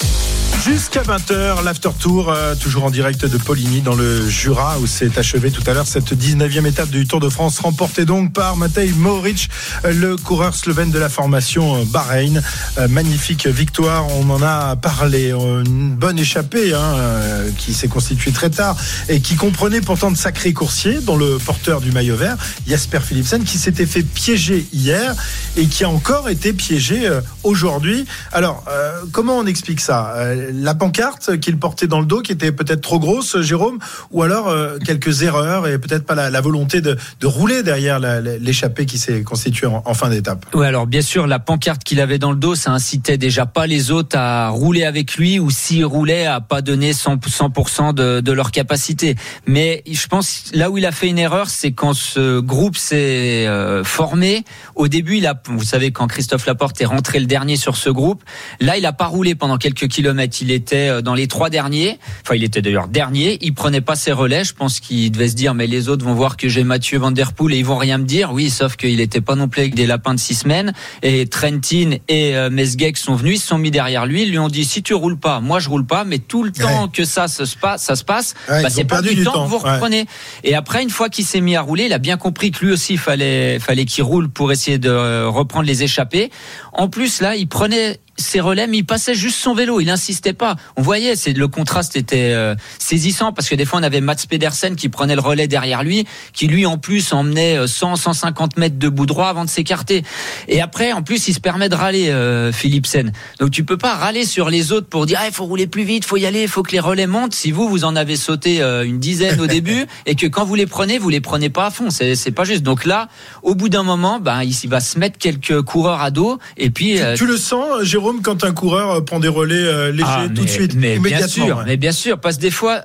Jusqu'à 20h, l'after tour, euh, toujours en direct de Poligny dans le Jura, où s'est achevée tout à l'heure cette 19e étape du Tour de France, remportée donc par Matej Mohoric, euh, le coureur slovène de la formation euh, Bahreïn. Euh, magnifique victoire, on en a parlé. Euh, Une bonne échappée hein, euh, qui s'est constituée très tard et qui comprenait pourtant de sacrés coursiers, dont le porteur du maillot vert, Jasper Philipsen, qui s'était fait piéger hier et qui a encore été piégé aujourd'hui. Alors, comment on explique ça? La pancarte qu'il portait dans le dos, qui était peut-être trop grosse, Jérôme, ou alors euh, quelques erreurs et peut-être pas la, volonté de, rouler derrière l'échappée qui s'est constituée en, fin d'étape. Oui, alors bien sûr, la pancarte qu'il avait dans le dos, ça incitait déjà pas les autres à rouler avec lui ou s'ils roulaient à pas donner 100%, 100% de, leur capacité. Mais je pense là où il a fait une erreur, c'est quand ce groupe s'est euh, formé. Au début, vous savez, quand Christophe Laporte est rentré le dernier sur ce groupe, là, il a pas roulé pendant quelques kilomètres. Il était euh, dans les trois derniers. Enfin, il était d'ailleurs dernier. Il prenait pas ses relais. Je pense qu'il devait se dire, mais les autres vont voir que j'ai Mathieu Van Der Poel et ils vont rien me dire. Oui, sauf qu'il était pas non plus avec des lapins de six semaines. Et Trentin et euh, Mesgeck sont venus, ils se sont mis derrière lui. Ils lui ont dit, si tu roules pas, moi je roule pas, mais tout le temps que ça se passe, ça se passe, Ouais, bah, c'est pas du, temps, temps, que vous ouais. reprenez. Et après, une fois qu'il s'est mis à rouler, il a bien compris que lui aussi il fallait, fallait qu'il roule pour essayer de euh, reprendre les échappées. En plus, là, il prenait ses relais, mais il passait juste son vélo. Il insistait pas. On voyait, c'est le contraste était euh, saisissant parce que des fois on avait Mats Pedersen qui prenait le relais derrière lui, qui lui en plus emmenait euh, 100, 150 mètres de bout droit avant de s'écarter. Et après, en plus, il se permet de râler, euh, Philipsen. Donc tu peux pas râler sur les autres pour dire, ah, il faut rouler plus vite, faut y aller, il faut que les relais montent. Si vous, vous en avez sauté euh, une dizaine au (laughs) début et que quand vous les prenez, vous les prenez pas à fond. C'est pas juste. Donc là, au bout d'un moment, ben, il il va se mettre quelques coureurs à dos et puis. euh, Tu le sens, Jérôme, quand un coureur euh, prend des relais euh, légers ah, tout de suite, mais bien sûr, ouais. mais bien sûr, parce que des fois,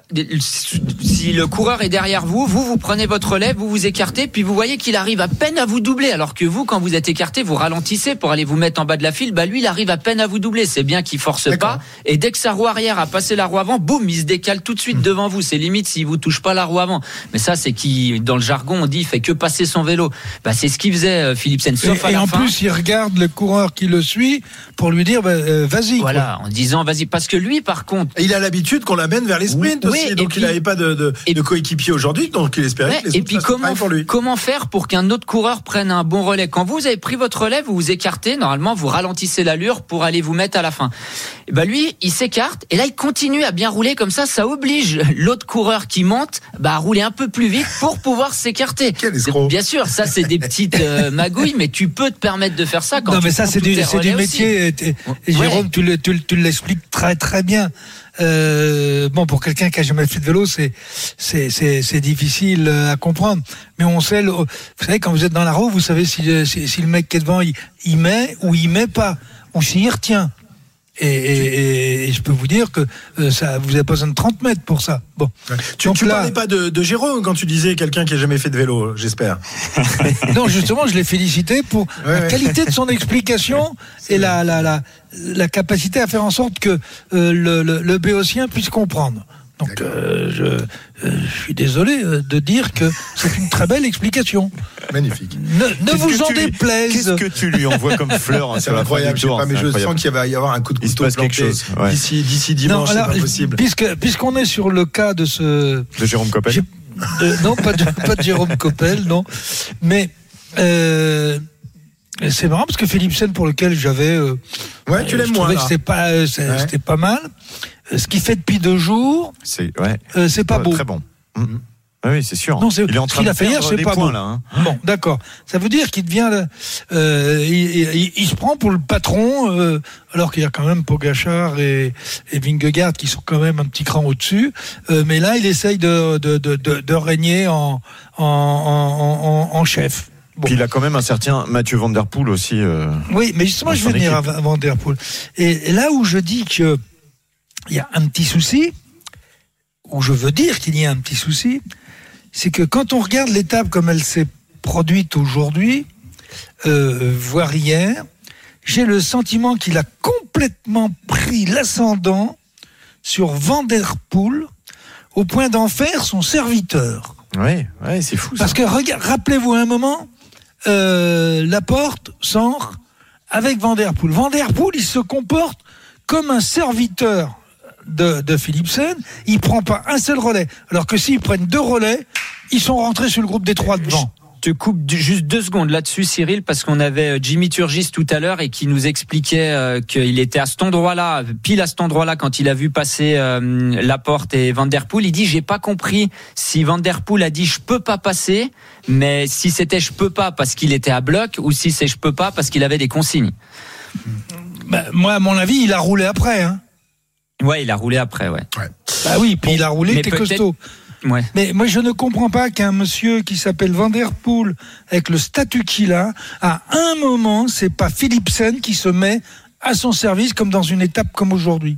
si le coureur est derrière vous, vous vous prenez votre relais, vous vous écartez, puis vous voyez qu'il arrive à peine à vous doubler, alors que vous, quand vous êtes écarté, vous ralentissez pour aller vous mettre en bas de la file. Bah lui, il arrive à peine à vous doubler. C'est bien qu'il force pas. Et dès que sa roue arrière a passé la roue avant, boum, il se décale tout de suite Hmm. devant vous. C'est limite s'il vous touche pas la roue avant. Mais ça, c'est qui, dans le jargon, on dit, il fait que passer son vélo. Bah c'est ce qu'il faisait Philipsen. Sauf Et, à et la en fin. plus, il regarde le coureur qui le suit pour lui dire bah, euh, vas-y. quoi. Voilà, en disant vas-y, parce que lui, par contre, Et il a l'habitude qu'on l'amène vers les sprints Oui, aussi, donc puis- il n'avait pas de, de, et- de coéquipier aujourd'hui, donc il espérait Ouais, que les et puis comment, pour lui. comment faire pour qu'un autre coureur prenne un bon relais? Quand vous avez pris votre relais, vous vous écartez, normalement vous ralentissez l'allure pour aller vous mettre à la fin. Et ben lui, il s'écarte et là il continue à bien rouler comme ça, ça oblige l'autre coureur qui monte bah, à rouler un peu plus vite pour pouvoir s'écarter. Bien sûr, ça c'est des petites euh, magouilles, mais tu peux te permettre de faire ça quand non, tu mais ça, c'est du, métier. Et, et Ouais. Jérôme, tu le- tu le- tu l'expliques très, très bien. Euh, bon, pour quelqu'un qui a jamais fait de vélo, c'est, c'est, c'est, c'est difficile euh, à comprendre. Mais on sait, le- vous savez, quand vous êtes dans la roue, vous savez si, le- si, si le mec qui est devant, il, il met ou il met pas, ou s'il retient. Et, et, et- et je peux vous dire que euh, ça, vous avez pas besoin de 30 mètres pour ça. Bon. Tu, là- parlais pas de, de Jérôme quand tu disais quelqu'un qui a jamais fait de vélo, j'espère. (laughs) Non, justement, je l'ai félicité pour Ouais, la ouais. qualité de son explication (laughs) et la, la, la, la capacité à faire en sorte que euh, le, le, le béotien puisse comprendre. Donc, euh, je, euh, je suis désolé euh, de dire que c'est une très belle explication. Magnifique. Ne, vous en tu déplaise. Qu'est-ce que tu lui envoies comme fleur hein, C'est incroyable, du je pas, mais je incroyable. sens qu'il va y avoir un coup de couteau planté chose, ouais. d'ici d'ici Non, dimanche, c'est alors, pas possible. puisque puisqu'on est sur le cas de ce De Jérôme Coppel. De- non, pas de, pas de Jérôme Coppel, non. Mais euh, c'est marrant parce que Philipsen, pour lequel j'avais. euh, Ouais, tu euh, l'aimes je moins. trouvais là. que c'était pas, euh, Ouais. c'était pas mal. Euh, Ce qu'il fait depuis deux jours, C'est ouais. euh, c'est pas beau. Très bon. Mhm. Ah Oui, c'est sûr. Non, c'est- il est en train de fait hier, c'est des pas points beau. là. hein. Bon, d'accord. Ça veut dire qu'il devient, le- euh, il, il- il- il se prend pour le patron, euh, alors qu'il y a quand même Pogachar et, et Vingegaard qui sont quand même un petit cran au-dessus. Euh, mais là, il essaye de, de, de, de, de régner en, en, en, en, en chef. Bon. Puis il a quand même un certain Mathieu Van Der Poel aussi. euh, Oui, mais justement, je vais venir à équipe. à Van Der Poel. Et, là où je dis que il y a un petit souci, où je veux dire qu'il y a un petit souci, c'est que quand on regarde l'étape comme elle s'est produite aujourd'hui, euh, voire hier, j'ai le sentiment qu'il a complètement pris l'ascendant sur Van Der Poel au point d'en faire son serviteur. Ouais, ouais, c'est fou. Ça. Parce que rappelez-vous un moment, euh, Laporte, Centre, avec Van Der Poel. Van Der Poel, il se comporte comme un serviteur de, de Philipsen. Il prend pas un seul relais. Alors que s'ils prennent deux relais, ils sont rentrés sur le groupe des trois devant te coupe juste deux secondes là-dessus, Cyril, parce qu'on avait euh, Jimmy Turgis tout à l'heure et qui nous expliquait euh, qu'il était à cet endroit-là, pile à cet endroit-là, quand il a vu passer euh, Laporte et Van Der Poel. Il dit j'ai pas compris si Van Der Poel a dit je peux pas passer, mais si c'était je peux pas parce qu'il était à bloc ou si c'est je peux pas parce qu'il avait des consignes. Bah, moi, à mon avis, il a roulé après. Hein. Ouais, il a roulé après, ouais. ouais. Bah oui, puis il a roulé, t'es costaud. Ouais. Mais moi, je ne comprends pas qu'un monsieur qui s'appelle Van Der Poel, avec le statut qu'il a, à un moment, c'est pas Philipsen qui se met à son service comme dans une étape comme aujourd'hui.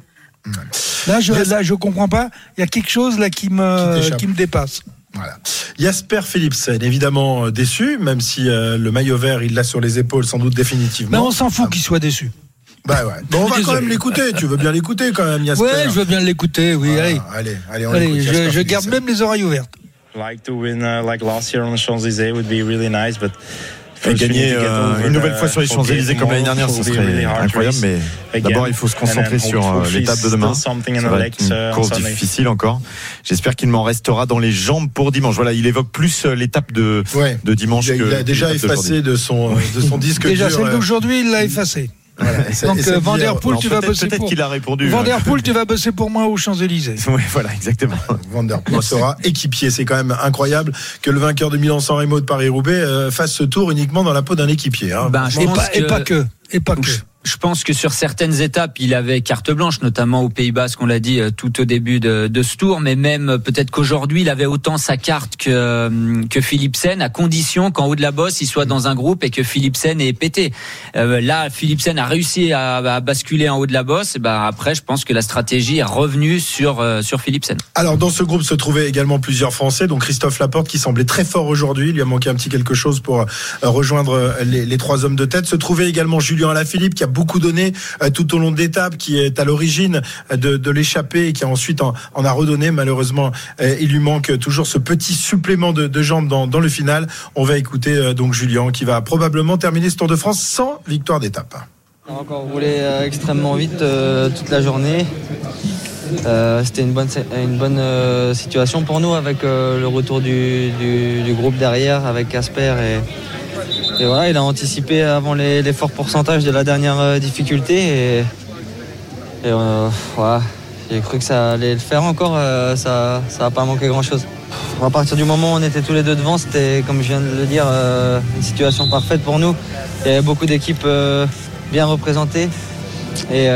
Là, je, là, je comprends pas. Il y a quelque chose là qui me, qui, qui me dépasse. Voilà. Jasper Philipsen, évidemment euh, déçu, même si euh, le maillot vert, il l'a sur les épaules sans doute définitivement. Mais on s'en fout ah. qu'il soit déçu. Bah ouais. Bon, on va quand même l'écouter. Tu veux bien l'écouter quand même, Jasper Ouais, je veux bien l'écouter, oui. Voilà. allez, allez, allez, on allez je, je garde même les oreilles ouvertes. Like to win uh, like last year on the Champs-Élysées would be really nice, but et gagner euh, une nouvelle fois sur les Champs-Élysées comme l'année dernière, ce serait incroyable. Mais d'abord, il faut se concentrer sur euh, l'étape de demain. Ça va être une course difficile encore. J'espère qu'il m'en restera dans les jambes pour dimanche. Voilà, il évoque plus euh, l'étape de, de dimanche. Il, que il a déjà effacé de son, de son disque Déjà, celle d'aujourd'hui, il l'a effacé. Voilà. Donc euh, Van Der Poel, tu vas bosser peut-être pour. qu'il a répondu. Van Der Poel, tu vas bosser pour moi aux Champs-Élysées. (laughs) Oui, voilà, exactement. Van Der Poel sera équipier. C'est quand même incroyable que le vainqueur de Milan-San Remo de Paris-Roubaix euh, fasse ce tour uniquement dans la peau d'un équipier. Hein. Ben, je Et pense pas, et que- pas que. Et pas que. Je pense que sur certaines étapes, il avait carte blanche, notamment aux Pays-Bas, ce qu'on l'a dit euh, tout au début de, de ce tour, mais même euh, peut-être qu'aujourd'hui, il avait autant sa carte que, euh, que Philipsen, à condition qu'en haut de la bosse, il soit dans un groupe et que Philipsen est pété. Euh, là, Philipsen a réussi à, à basculer en haut de la bosse, et ben après, je pense que la stratégie est revenue sur, euh, sur Philipsen. Alors dans ce groupe se trouvaient également plusieurs Français, dont Christophe Laporte qui semblait très fort aujourd'hui. Il lui a manqué un petit quelque chose pour rejoindre les, les trois hommes de tête. Se trouvait également Julien Alaphilippe qui a beaucoup donné euh, tout au long de l'étape, qui est à l'origine euh, de, de l'échappée et qui ensuite en, a redonné. Malheureusement, euh, il lui manque toujours ce petit supplément de, de jambes dans, le final. On va écouter donc Julien qui va probablement terminer ce Tour de France sans victoire d'étape. On a encore roulé extrêmement vite toute la journée. C'était une bonne, une bonne situation pour nous avec le retour du groupe derrière, avec Casper. Et, et voilà, il a anticipé avant les, les forts pourcentages de la dernière euh, difficulté. Et, euh, voilà, j'ai cru que ça allait le faire encore. euh, ça n'a pas manqué grand-chose. À partir du moment où on était tous les deux devant, c'était, comme je viens de le dire, une situation parfaite pour nous. Il y avait beaucoup d'équipes bien représentées et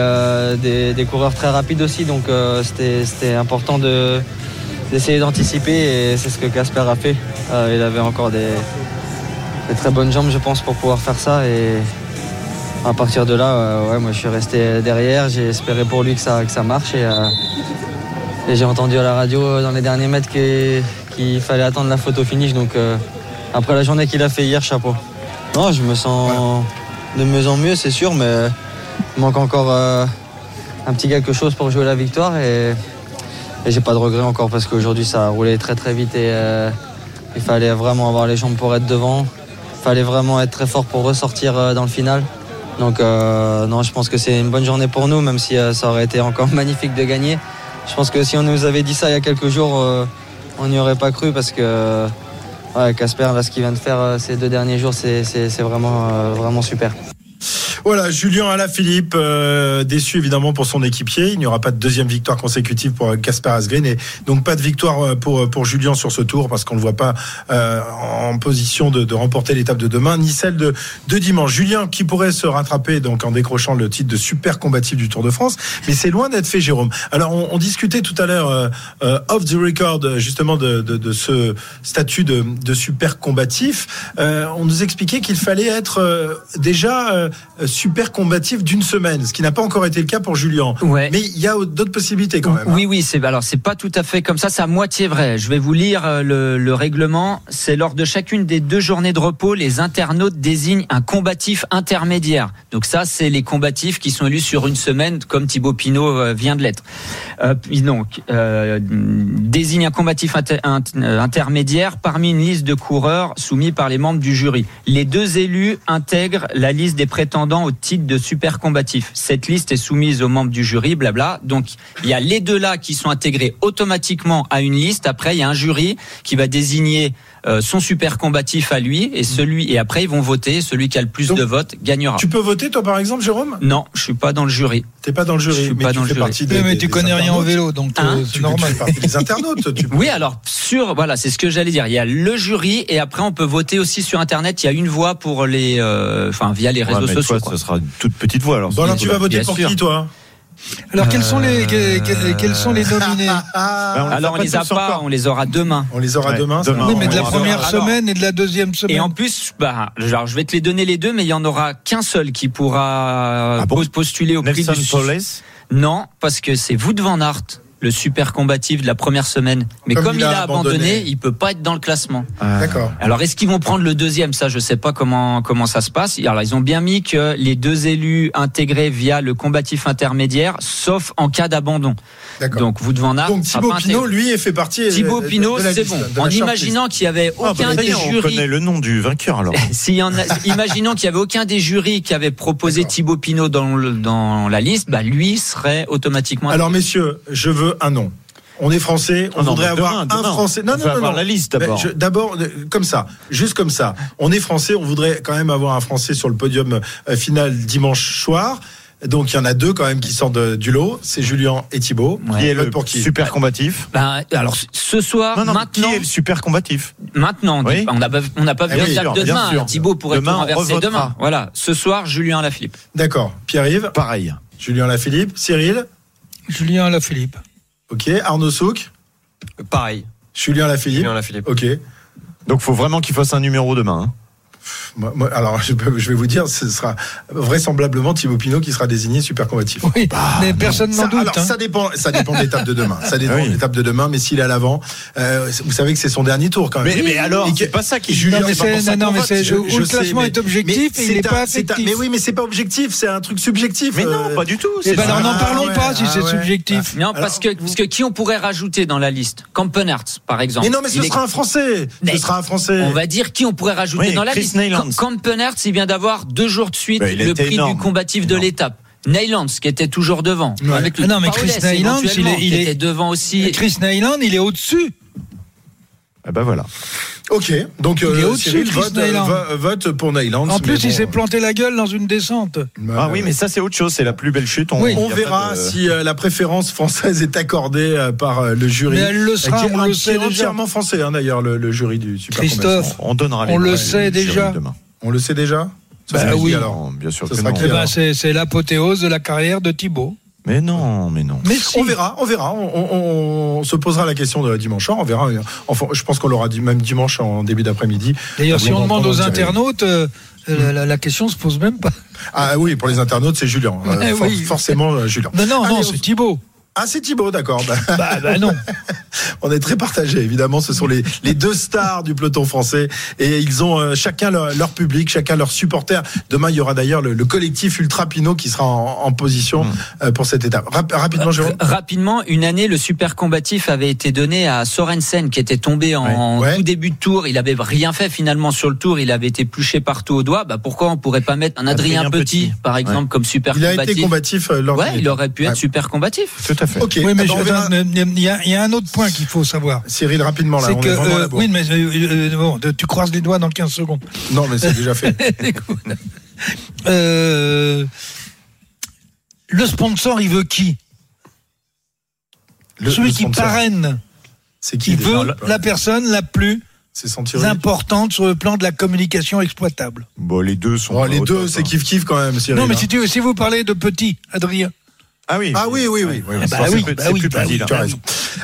des, coureurs très rapides aussi. Donc c'était important de- d'essayer d'anticiper et c'est ce que Casper a fait. Il avait encore des, des très bonnes jambes, je pense, pour pouvoir faire ça. Et à partir de là, euh, ouais, moi je suis resté derrière. J'ai espéré pour lui que ça, que ça marche. Et, euh, j'ai entendu à la radio euh, dans les derniers mètres qu'il fallait attendre la photo finish. Donc après la journée qu'il a fait hier, chapeau. Non, je me sens de mieux en mieux, c'est sûr, mais il manque encore un petit quelque chose pour jouer la victoire. Et, j'ai pas de regret encore parce qu'aujourd'hui ça a roulé très très vite et il fallait vraiment avoir les jambes pour être devant. Fallait vraiment être très fort pour ressortir euh, dans le final. Donc euh, non, je pense que c'est une bonne journée pour nous, même si euh, ça aurait été encore (laughs) magnifique de gagner. Je pense que si on nous avait dit ça il y a quelques jours, euh, on n'y aurait pas cru parce que Casper, là, ce qu'il vient de faire ces deux derniers jours, c'est vraiment, vraiment super. Voilà, Julien Alaphilippe, euh, déçu évidemment pour son équipier. Il n'y aura pas de deuxième victoire consécutive pour Casper Asgreen et donc pas de victoire euh, pour, pour Julien sur ce tour parce qu'on ne le voit pas euh, en position de, remporter l'étape de demain, ni celle de, de dimanche. Julien qui pourrait se rattraper donc en décrochant le titre de super combatif du Tour de France, mais c'est loin d'être fait, Jérôme. Alors on, discutait tout à l'heure euh, euh, off the record justement de, ce statut de, de super combatif. Euh, on nous expliquait qu'il fallait être euh, déjà euh, super combatif d'une semaine, ce qui n'a pas encore été le cas pour Julien. Ouais. Mais il y a d'autres possibilités quand même. hein. Oui, oui, c'est alors c'est pas tout à fait comme ça, c'est à moitié vrai. Je vais vous lire euh, le, le règlement. C'est lors de chacune des deux journées de repos, les internautes désignent un combatif intermédiaire. Donc ça, c'est les combatifs qui sont élus sur une semaine, comme Thibaut Pinot euh, vient de l'être. Euh, donc euh, désigne un combatif inter- euh, intermédiaire parmi une liste de coureurs soumis par les membres du jury. Les deux élus intègrent la liste des prétendants au titre de super combatif. Cette liste est soumise aux membres du jury, blabla. Donc il y a les deux là qui sont intégrés automatiquement à une liste. Après, il y a un jury qui va désigner euh, son super combatif à lui et celui et après ils vont voter. Celui qui a le plus de votes gagnera. Tu peux voter toi par exemple, Jérôme? Non, je suis pas dans le jury. T'es pas dans le jury, Je suis mais pas tu dans le jury. partie des, Oui, mais des- tu des connais rien au vélo, donc Hein euh, c'est tu normal. fais partie des internautes. Tu (laughs) peux- Oui, alors sur voilà, c'est ce que j'allais dire. Il y a le jury et après on peut voter aussi sur internet. Il y a une voix pour les, euh, enfin via les Ouais, réseaux mais sociaux. toi, quoi. ce sera une toute petite voix alors. Bon alors tu vas voter Bien pour sûr. qui toi? Alors, quels sont les, que- que- quels sont les nominés (laughs) Ah, Ben, on Alors on les a pas encore. on les aura demain. On les aura Ouais, demain. ça demain. Oui, mais de la On première semaine et de la deuxième semaine. Et en plus, bah, alors je vais te les donner les deux, mais il y en aura qu'un seul qui pourra Ah bon pos- postuler au prix Nelson du. Non, parce que c'est Wout van Aert, le super combatif de la première semaine. Mais Comme comme, il il, a a abandonné, abandonné. il peut pas être dans le classement. D'accord. Alors est-ce qu'ils vont prendre le deuxième? Ça, je sais pas comment comment ça se passe. Alors ils ont bien mis que les deux élus intégrés via le combatif intermédiaire, sauf en cas d'abandon. D'accord. Donc van Aert Donc Thibaut Pinot, lui, fait partie. Thibaut Pinot, c'est bon. En imaginant qu'il y avait Ah, bah, aucun y des est, on jurys connaît le nom du vainqueur alors. (laughs) S'il y en a, imaginons qu'il y avait aucun des jurys qui avait proposé. Thibaut Pinot dans, le- dans la liste, bah lui serait automatiquement. Alors messieurs, je veux un nom. On est français, on Ah non, voudrait avoir demain, un demain. français. Non, On non, non, avoir non. la liste d'abord. D'abord, euh, comme ça, juste comme ça. On est français, on voudrait quand même avoir un français sur le podium euh, final dimanche soir. Donc il y en a deux quand même qui sortent de- du lot, c'est Julien et Thibaut. Ouais. Qui est le pour qui super combatif Ben, alors ce soir, Non, non, mais maintenant, qui est le super combatif maintenant, on Oui. n'a pas, on n'a pas vu Eh la oui, de demain. sûr. Thibaut pourrait Demain, renverser demain. Voilà, ce soir, Julien Lafilippe. D'accord. Pierre-Yves, Pareil. Julien Lafilippe, Cyril, Julien Alaphilippe. Ok, Arnaud Souk, Pareil. Julien Lafilippe, Julien Lafilippe. ok. Donc faut vraiment qu'il fasse un numéro demain. hein. Moi- moi, alors je, peux- je vais vous dire, ce sera vraisemblablement Thibaut Pinot qui sera désigné super combatif. Oui, mais personne n'en doute. alors, hein. ça dépend, ça dépend de l'étape de demain. Ça (laughs) dépend Ah oui. de l'étape de demain, mais s'il est à l'avant, euh, vous savez que c'est son dernier tour quand même. Mais, mais alors, c'est pas ça qui Julien, Non, mais non, mais Je- je le sais, classement mais- est objectif mais et il n'est pas affectif. Mais oui, mais c'est pas objectif, c'est un truc subjectif. Mais non, euh, pas du tout. Eh ben n'en Ah parlons ouais, pas si ah c'est ouais. subjectif. Non, parce que parce que qui on pourrait rajouter dans la liste? Campenarts, par exemple. Mais non, mais ce est- sera un Français. Ce sera un Français. On va dire qui on pourrait rajouter dans la liste. Neylands. Campenarts, il vient d'avoir deux jours de suite il le prix énorme. du combatif de l'étape. Neylands, qui était toujours devant. Ouais. Avec le Ah non, mais Chris Neylands, il est- il était devant aussi. Chris Neyland, il est au-dessus. Ah bah voilà. Ok, donc euh, Cyril vote, euh, vote pour Neyland. En plus, il s'est planté la gueule dans une descente. bah, Ah oui, mais ça c'est autre chose. C'est la plus belle chute. Oui. On a verra de- si euh, la préférence française est accordée euh, par euh, le jury. Mais elle le sera, on le sait déjà. entièrement français, hein, d'ailleurs, le, le jury du Super Christophe. On donnera les On le sait déjà. demain. On le sait déjà? Ça Bah oui. alors bien sûr Eh ben, c'est l'apothéose de la carrière de Thibaut. Mais non, mais non. Mais si. On verra, on verra. On, on- on se posera la question de dimanche soir. On verra. Enfin, je pense qu'on l'aura dit même dimanche en début d'après-midi. D'ailleurs, si on demande aux internautes, euh, la, la- la question se pose même pas. Ah oui, pour les internautes, c'est Julien. Euh, (laughs) for- oui. Forcément, euh, Julien. Non, non, Allez, non, on- c'est Thibaut. Ah, c'est Thibaut, d'accord. Bah, Bah, bah non. (laughs) on est très partagés, évidemment. Ce sont les, les deux stars du peloton français. Et ils ont euh, chacun leur, leur public, chacun leurs supporters. Demain, il y aura d'ailleurs le, le collectif Ultra Pinot qui sera en, en position Hmm. euh, pour cette étape. Rap- rapidement, Jérôme. R- Rapidement, une année, le super combatif avait été donné à Sorensen, qui était tombé en Ouais. Ouais. tout début de tour. Il avait rien fait finalement sur le tour. Il avait été pluché partout au doigt. Bah pourquoi on pourrait pas mettre un Adrien, Adrien Petit, Petit. par exemple, comme super Il a combatif été combatif euh, lors Ouais, il aurait pu être super combatif. Tout à fait. Ok. Oui, mais il y, a- il y a un autre point qu'il faut savoir. Cyril, rapidement, là. C'est on que, est vraiment à la euh, bourre. oui, mais euh, euh, bon, tu croises les doigts dans 15 secondes. Non, mais c'est déjà fait. (laughs) Euh, le sponsor, il veut qui? Le- Celui le qui parraine. C'est qui Il veut la personne la plus importante sur le plan de la communication exploitable. Bon, les deux sont. Oh, les deux, c'est hein. kiff kiff quand même, Cyril. non, mais hein. si, tu, si vous parlez de petit, Adrien. Ah oui. Ah oui, oui, oui. oui, bah c'est oui, plus- bah c'est oui, plus bah bah.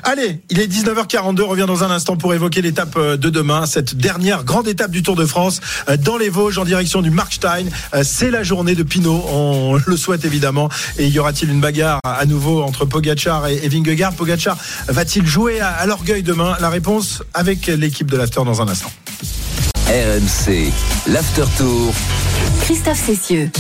Allez, il est 19h42, on revient dans un instant pour évoquer l'étape euh, de demain, cette dernière grande étape du Tour de France euh, dans les Vosges en direction du Markstein. Euh, C'est la journée de Pinot, on (laughs) le souhaite évidemment. Et y aura-t-il une bagarre à nouveau entre Pogacar et Vingegaard? Pogacar va-t-il jouer à, à l'orgueil demain? La réponse avec l'équipe de l'After dans un instant. RMC, l'after tour. Christophe Cessieux.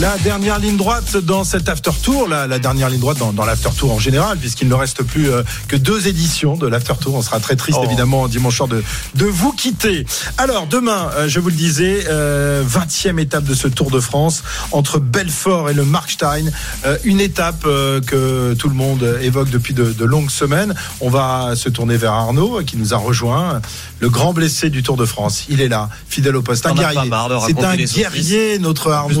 La dernière ligne droite dans cet after tour, la, la dernière ligne droite dans, dans l'after tour en général, puisqu'il ne reste plus euh, que deux éditions de l'after tour. On sera très triste Oh. évidemment dimanche soir de, de vous quitter. Alors demain, euh, je vous le disais, euh, 20e étape de ce Tour de France entre Belfort et le Markstein. Euh, une étape euh, que tout le monde évoque depuis de, de longues semaines. On va se tourner vers Arnaud qui nous a rejoint, le grand blessé du Tour de France. Il est là, fidèle au poste, un guerrier. C'est un guerrier, notre Arnaud.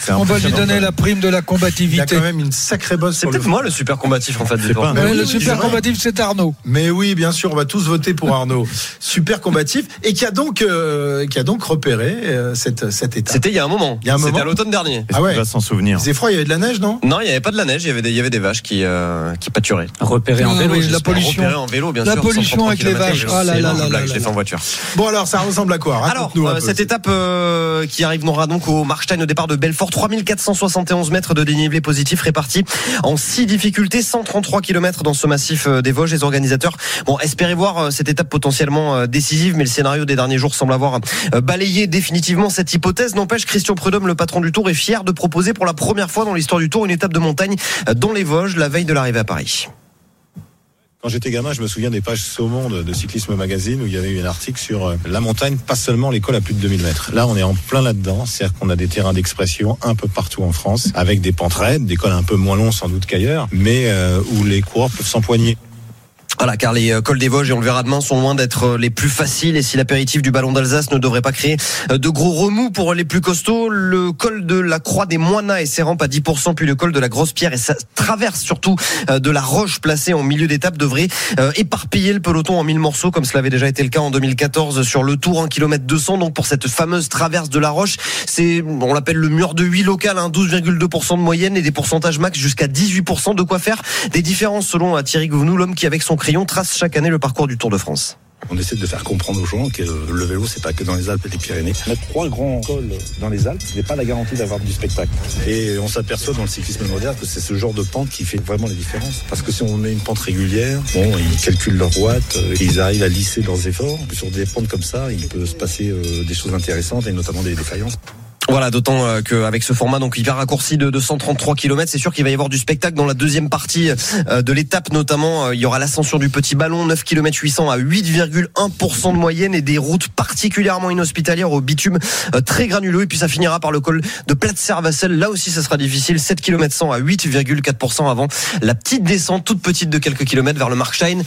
C'est. On va lui donner la prime de la Il a combativité. quand même une sacrée bosse. C'est peut-être moi le super combatif en fait pas Mais oui, le super c'est combatif, c'est Arnaud. Mais oui, bien sûr, on va tous voter pour Arnaud. Super combatif et qui a donc, euh, qui a donc repéré euh, cette, cette étape. C'était il y a un moment. Il y a un C'était moment. à l'automne dernier. Ah ouais. Il va s'en souvenir. Faisait froid, il y avait de la neige, non? Non, il n'y avait pas de la neige, il y avait des, il y avait des vaches qui, euh, qui pâturaient. Repéré en vélo. oui, la pollution. Repérés en vélo, bien La sûr. pollution 133 avec les vaches. Ah là c'est là là je l'ai fait en voiture. Bon alors, ça ressemble à quoi? Alors, cette étape qui arrivera donc au Markstein au départ de Belfort, 3471 mètres de dénivelé positif répartis en 6 difficultés, 133 km dans ce massif euh, des Vosges. Les organisateurs, bon, espéraient voir euh, cette étape potentiellement euh, décisive, mais le scénario des derniers jours semble avoir balayé définitivement cette hypothèse. N'empêche, Christian Prudhomme, le patron du Tour, est fier de proposer pour la première fois dans l'histoire du Tour une étape de montagne dans les Vosges, la veille de l'arrivée à Paris. Quand j'étais gamin, je me souviens des pages Saumon de, de Cyclisme Magazine où il y avait eu un article sur euh, la montagne, pas seulement l'école à plus de 2000 mètres. Là, on est en plein là-dedans. C'est-à-dire qu'on a des terrains d'expression un peu partout en France, avec des pentes raides, des cols un peu moins longs sans doute qu'ailleurs, mais euh, où les coureurs peuvent s'empoigner. Voilà, car les euh, cols des Vosges, et on le verra demain, sont loin d'être euh, les plus faciles. Et si l'apéritif du ballon d'Alsace ne devrait pas créer euh, de gros remous pour les plus costauds, le col de la Croix des Moinas et ses rampes à 10%, puis le col de la Grosse Pierre et sa traverse surtout de la roche placée en milieu d'étape devrait éparpiller le peloton en mille morceaux, comme cela avait déjà été le cas en 2014 sur le Tour 1 km 200. Donc pour cette fameuse traverse de la roche, c'est, on l'appelle le mur de 8 local, hein, 12,2% de moyenne et des pourcentages max jusqu'à 18%. De quoi faire des différences selon Thierry Gouvenou, l'homme qui avec son crayon trace chaque année le parcours du Tour de France. On essaie de faire comprendre aux gens que le vélo, c'est pas que dans les Alpes et les Pyrénées. Mettre trois grands cols dans les Alpes, ce n'est pas la garantie d'avoir du spectacle. Et on s'aperçoit dans le cyclisme moderne que c'est ce genre de pente qui fait vraiment la différence. Parce que si on met une pente régulière, bon, ils calculent leur watts, euh, ils arrivent à lisser leurs efforts. Sur des pentes comme ça, il peut se passer euh, des choses intéressantes et notamment des défaillances. Voilà, d'autant euh, qu'avec ce format donc hyper raccourci de 233 km, c'est sûr qu'il va y avoir du spectacle dans la deuxième partie euh, de l'étape, notamment euh, il y aura l'ascension du petit ballon, 9 km 800 à 8,1% de moyenne et des routes particulièrement inhospitalières au bitume euh, très granuleux et puis ça finira par le col de Platzer-Vassel. Là aussi ça sera difficile, 7 km 100 à 8,4% avant la petite descente toute petite de quelques kilomètres vers le Markstein,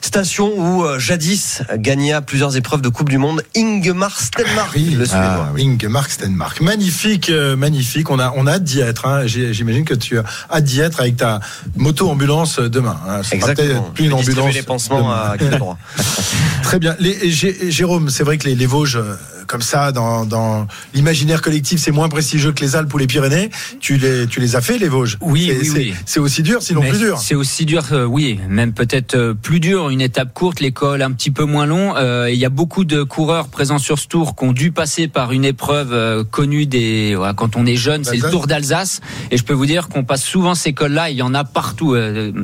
station où euh, jadis gagna plusieurs épreuves de Coupe du Monde Ingemar Stenmark, le Suédois. Ah, Ingemark Stenmark. Magnifique, euh, magnifique. On a, on a hâte d'y être. hein. J'imagine que tu as hâte d'y être avec ta moto-ambulance demain. hein. Exactement. plus une ambulance. les pansements à. (laughs) Très bien. Les, Jérôme, c'est vrai que les, les Vosges, euh, comme ça, dans, dans l'imaginaire collectif, c'est moins prestigieux que les Alpes ou les Pyrénées. Tu les, tu les as fait, les Vosges Oui, C'est- oui, c'est- oui. C'est aussi dur, sinon Mais plus dur. C'est aussi dur, euh, oui, même peut-être euh, plus dur. Une étape courte, l'école un petit peu moins long. Euh, Il y a beaucoup de coureurs présents sur ce tour qui ont dû passer par une épreuve connue des quand on est jeune, c'est le. Tour d'Alsace. Et je peux vous dire qu'on passe souvent ces cols-là. Il y en a partout.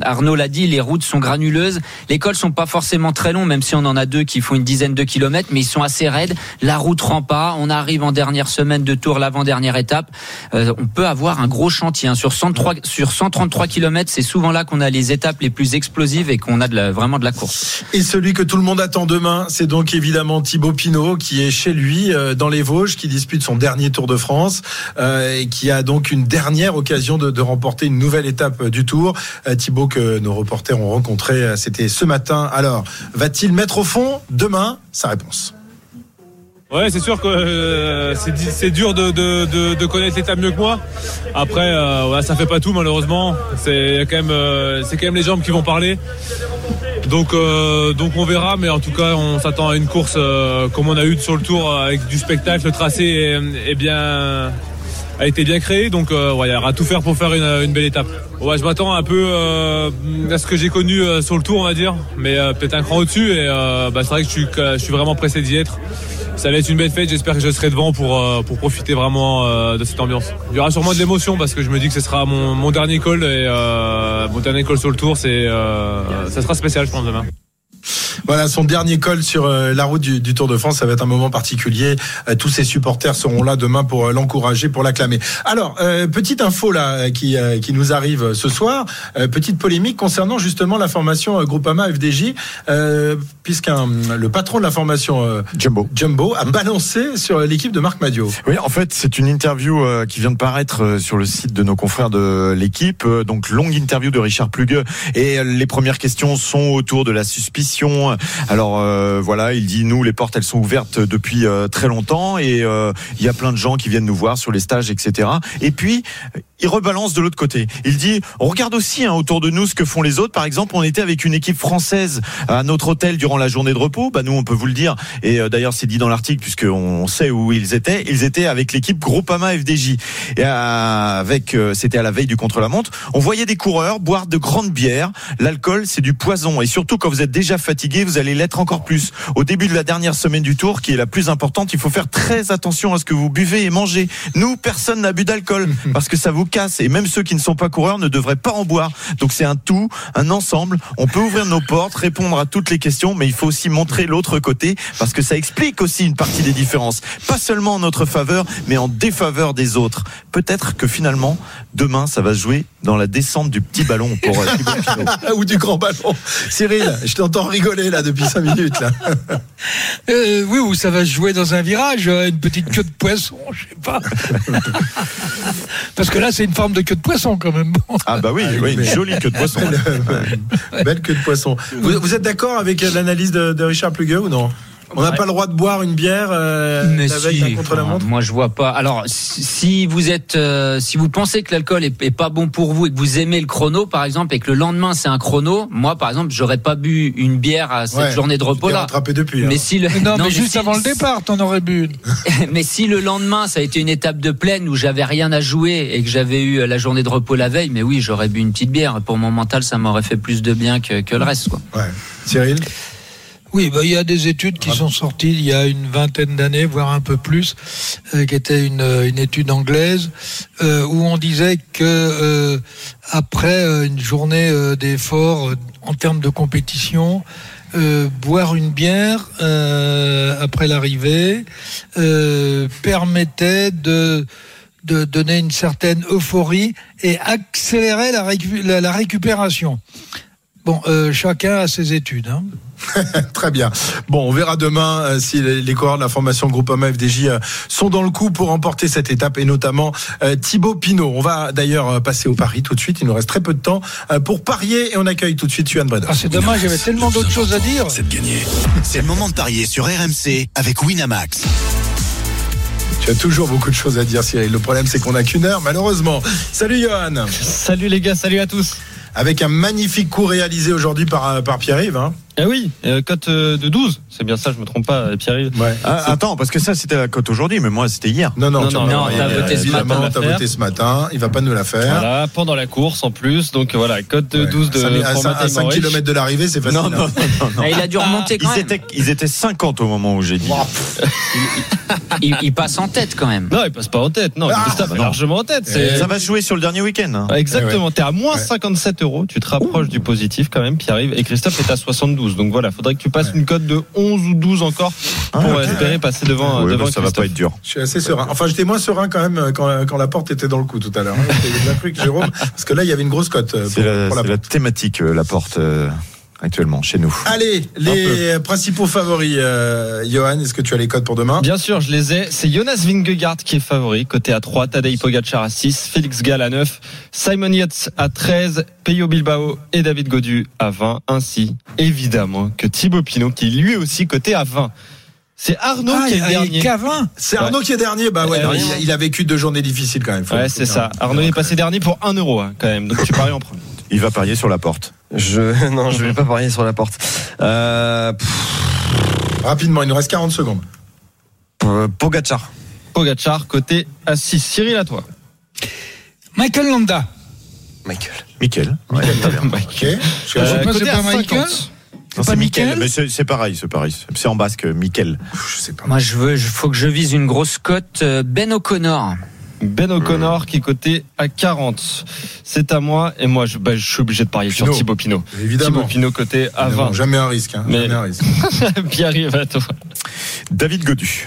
Arnaud l'a dit, les routes sont granuleuses. Les cols sont pas forcément très longs, même si on en a deux qui font une dizaine de kilomètres, mais ils sont assez raides. La route rend pas. On arrive en dernière semaine de Tour, l'avant-dernière étape. Euh, on peut avoir un gros chantier hein. sur 103 sur 133 kilomètres. C'est souvent là qu'on a les étapes les plus explosives et qu'on a vraiment de la course. Et celui que tout le monde attend demain, c'est donc évidemment Thibaut Pinot qui est chez lui euh, dans les Vosges, qui dispute son dernier Tour de France euh, et qui a donc une dernière occasion de, de remporter une nouvelle étape du Tour. Thibaut que nos reporters ont rencontré, c'était ce matin. Alors, va-t-il mettre au fond demain? Sa réponse Ouais, c'est sûr que euh, c'est dur de, connaître l'étape mieux que moi. Après, euh, ça fait pas tout malheureusement. C'est quand même, euh, c'est quand même les jambes qui vont parler. Donc, donc on verra, mais en tout cas, on s'attend à une course comme on a eu sur le tour avec du spectacle. Le tracé est, est bien, a été bien créé, donc euh, ouais, il y aura tout faire pour faire une, une belle étape. Ouais, je m'attends un peu euh, à ce que j'ai connu euh, sur le tour, on va dire, mais euh, peut-être un cran au-dessus. Et euh, bah, c'est vrai que je suis, je suis vraiment pressé d'y être. Ça va être une belle fête. J'espère que je serai devant pour euh, pour profiter vraiment euh, de cette ambiance. Il y aura sûrement de l'émotion parce que je me dis que ce sera mon, mon dernier call et euh, mon dernier call sur le tour. C'est euh, ça sera spécial, je pense demain. Voilà, son dernier col sur euh, la route du, Tour de France, ça va être un moment particulier. Euh, tous ses supporters seront là demain pour euh, l'encourager, pour l'acclamer. Alors, euh, petite info là qui, qui nous arrive ce soir, petite polémique concernant justement la formation Groupama FDJ, puisqu'un le patron de la formation euh, Jumbo. Jumbo a balancé sur l'équipe de Marc Madio. Oui, en fait, c'est une interview euh, qui vient de paraître euh, sur le site de nos confrères de l'équipe. Donc, longue interview de Richard Plugue. Et les premières questions sont autour de la suspicion. Alors, euh, voilà, il dit, nous, les portes, elles sont ouvertes depuis euh, très longtemps. Et euh, il y a plein de gens qui viennent nous voir sur les stages, etc. Et puis, il rebalance de l'autre côté. Il dit, on regarde aussi hein, autour de nous ce que font les autres. Par exemple, on était avec une équipe française à notre hôtel durant la journée de repos. Bah, nous, on peut vous le dire. Et euh, d'ailleurs, c'est dit dans l'article, puisqu'on sait où ils étaient. Ils étaient avec l'équipe Groupama FDJ. Et avec, euh, c'était à la veille du contre-la-montre. On voyait des coureurs boire de grandes bières. L'alcool, c'est du poison. Et surtout, quand vous êtes déjà fatigué, vous allez l'être encore plus. Au début de la dernière semaine du tour, qui est la plus importante, il faut faire très attention à ce que vous buvez et mangez. Nous, personne n'a bu d'alcool (laughs) parce que ça vous casse. Et même ceux qui ne sont pas coureurs ne devraient pas en boire. Donc c'est un tout, un ensemble. On peut ouvrir nos portes, répondre à toutes les questions, mais il faut aussi montrer l'autre côté parce que ça explique aussi une partie des différences. Pas seulement en notre faveur, mais en défaveur des autres. Peut-être que finalement, demain, ça va se jouer dans la descente du petit ballon pour euh, Pinot. (laughs) Ou du grand ballon. Cyril, je t'entends rigoler là depuis 5 minutes là. Euh, oui, ou ça va se jouer dans un virage, euh, une petite queue de poisson, je sais pas. Parce que là, c'est une forme de queue de poisson quand même. Bon. Ah bah oui, oui, une jolie queue de poisson. (laughs) Belle queue de poisson. Vous, vous êtes d'accord avec euh, l'analyse de, de Richard Plugueux ou non On n'a pas le droit de boire une bière euh, Mais la veille si, d'un contre-la-montre moi je vois pas. Alors si vous êtes, euh, si vous pensez que l'alcool est, est pas bon pour vous et que vous aimez le chrono par exemple et que le lendemain c'est un chrono, moi par exemple j'aurais pas bu une bière à cette Ouais, journée de repos là. rattrapé depuis. hein. Mais si le Non, (laughs) mais juste si- avant le départ, t'en aurais bu une. (laughs) mais si le lendemain ça a été une étape de plaine où j'avais rien à jouer et que j'avais eu la journée de repos la veille, mais oui j'aurais bu une petite bière. Pour mon mental ça m'aurait fait plus de bien que, que le reste quoi. Ouais. Cyril? Oui, bah, il y a des études qui sont sorties il y a une vingtaine d'années, voire un peu plus, euh, qui était une, euh, une étude anglaise euh, où on disait que euh, après euh, une journée euh, d'effort euh, en termes de compétition, euh, boire une bière euh, après l'arrivée euh, permettait de de donner une certaine euphorie et accélérer la, récu- la- la récupération. Bon, euh, chacun a ses études. Hein. (laughs) Très bien. Bon, on verra demain euh, si les, les coureurs de la formation Groupama FDJ euh, sont dans le coup pour remporter cette étape et notamment euh, Thibaut Pinot. On va d'ailleurs euh, passer au pari tout de suite. Il nous reste très peu de temps euh, pour parier et on accueille tout de suite Yuan Breda. Ah, c'est dommage, j'avais tellement d'autres choses à dire. C'est de gagner. C'est le moment de parier sur RMC avec Winamax. Tu as toujours beaucoup de choses à dire, Cyril. Le problème, c'est qu'on n'a qu'une heure, malheureusement. Salut, Johan. Salut les gars, salut à tous. Avec un magnifique coup réalisé aujourd'hui par, euh, Pierre-Yves. Hein. Ah oui, euh, cote euh, de 12, c'est bien ça, je me trompe pas, euh, Pierre-Yves. Ouais. Ah, attends, parce que ça c'était la cote aujourd'hui, mais moi c'était hier. Non, non, Non, tu non, non, t'as voté ce évidemment, matin. t'as voté ce matin. Il va pas nous la faire. Voilà, pendant la course en plus, donc voilà, cote de Ouais. 12 de Cinq- à pour 5, Matej Mohoric. km de l'arrivée, c'est facile. Non, hein. non, non, non, non. Ah, il a dû remonter quand Ils même. étaient, ils étaient 50 au moment où j'ai dit. Il, il passe en tête quand même. Non, il passe pas en tête, non, Ah, Christophe bah est non. largement en tête. c'est- Ça va se jouer sur le dernier week-end. hein. Ouais, Exactement, t'es à moins Ouais. 57 euros, tu te rapproches du positif quand même, Pierre-Yves, et Christophe est à 72. Donc voilà, faudrait que tu passes une cote de 11 ou 12 encore pour Ah, espérer passer devant, bah, ça va Christophe. pas être dur. Je suis assez serein. Enfin, j'étais moins serein quand même euh, quand, la- quand la porte était dans le coup tout à l'heure. hein. J'ai bien cru que Jérôme, parce que là, il y avait une grosse cote. euh, C'est pour- la, la thématique, euh, la porte euh, actuellement chez nous. Allez, les principaux favoris, euh, Johan, est-ce que tu as les codes pour demain? Bien sûr, je les ai. C'est Jonas Vingegaard qui est favori, côté à 3, Tadej Pogacar à 6, Félix Gall à 9, Simon Yates à 13, Peyo Bilbao et David Godu à 20, ainsi évidemment que Thibaut Pinot qui lui aussi côté à 20. C'est Arnaud Ah, qui est dernier. qu'à 20. C'est Arnaud qui est dernier. Bah ouais, non, il, il a vécu deux journées difficiles quand même. faut- Ouais, c'est ça. Arnaud est passé dernier pour 1 euro hein, quand même. Donc tu paries en premier. Il va parier sur la porte. Je, (laughs) non, je vais pas parier sur la porte. Euh, Rapidement, il nous reste 40 secondes. Pogacar. Pogacar côté 6. Cyril à toi. Michael Landa. Michael. Mickaël. Ouais. (laughs) Ok. Euh, côté pas Michael 50. Non, pas c'est Mickaël. Mais c'est pareil, c'est pareil. C'est en basque, Mickaël. je sais pas. Moi, je veux, il faut que je vise une grosse cote. euh, Ben O'Connor. Ben O'Connor qui est coté à 40. C'est à moi et moi je, bah, je suis obligé de parier sur. Thibaut Pinot. Évidemment. Thibaut Pinot coté à Évidemment, 20. Jamais un risque. hein, Mais- Jamais un risque. (laughs) Pierre à toi. David Godu.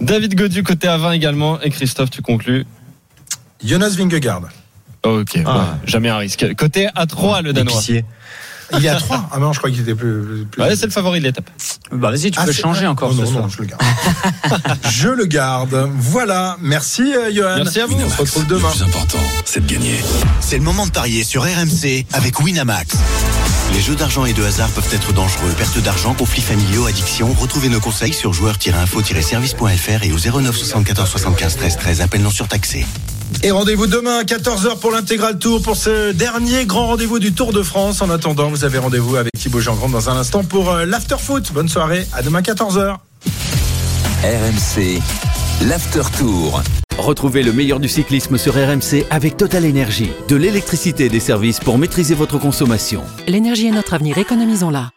David Godu côté à 20 également et Christophe tu conclus. Jonas Vingegaard. Ok, Ah. ouais, jamais un risque. Côté à 3 le Danois. Épicier. Il est à 3. Ah non, je crois qu'il était plus. plus- Ouais, c'est le favori de l'étape. Bah vas-y, tu Ah, peux changer vrai encore Oh, ce non, soir. non, je le garde. (laughs) je le garde. Voilà. Merci, euh, Johan. Merci à vous. On se retrouve demain. Le plus important, c'est de gagner. C'est le moment de parier sur RMC avec Winamax. Les jeux d'argent et de hasard peuvent être dangereux. Perte d'argent, conflits familiaux, addiction. Retrouvez nos conseils sur joueurs-info-service.fr et au 09 74 75 13 13. Appel non surtaxé. Et rendez-vous demain à 14h pour l'intégral tour pour ce dernier grand rendez-vous du Tour de France. En attendant, vous avez rendez-vous avec Thibaut Jean-Grand dans un instant pour euh, l'after foot. Bonne soirée. À demain 14h. RMC, l'after tour. Retrouvez le meilleur du cyclisme sur RMC avec Total Énergie. De l'électricité et des services pour maîtriser votre consommation. L'énergie est notre avenir, économisons-la.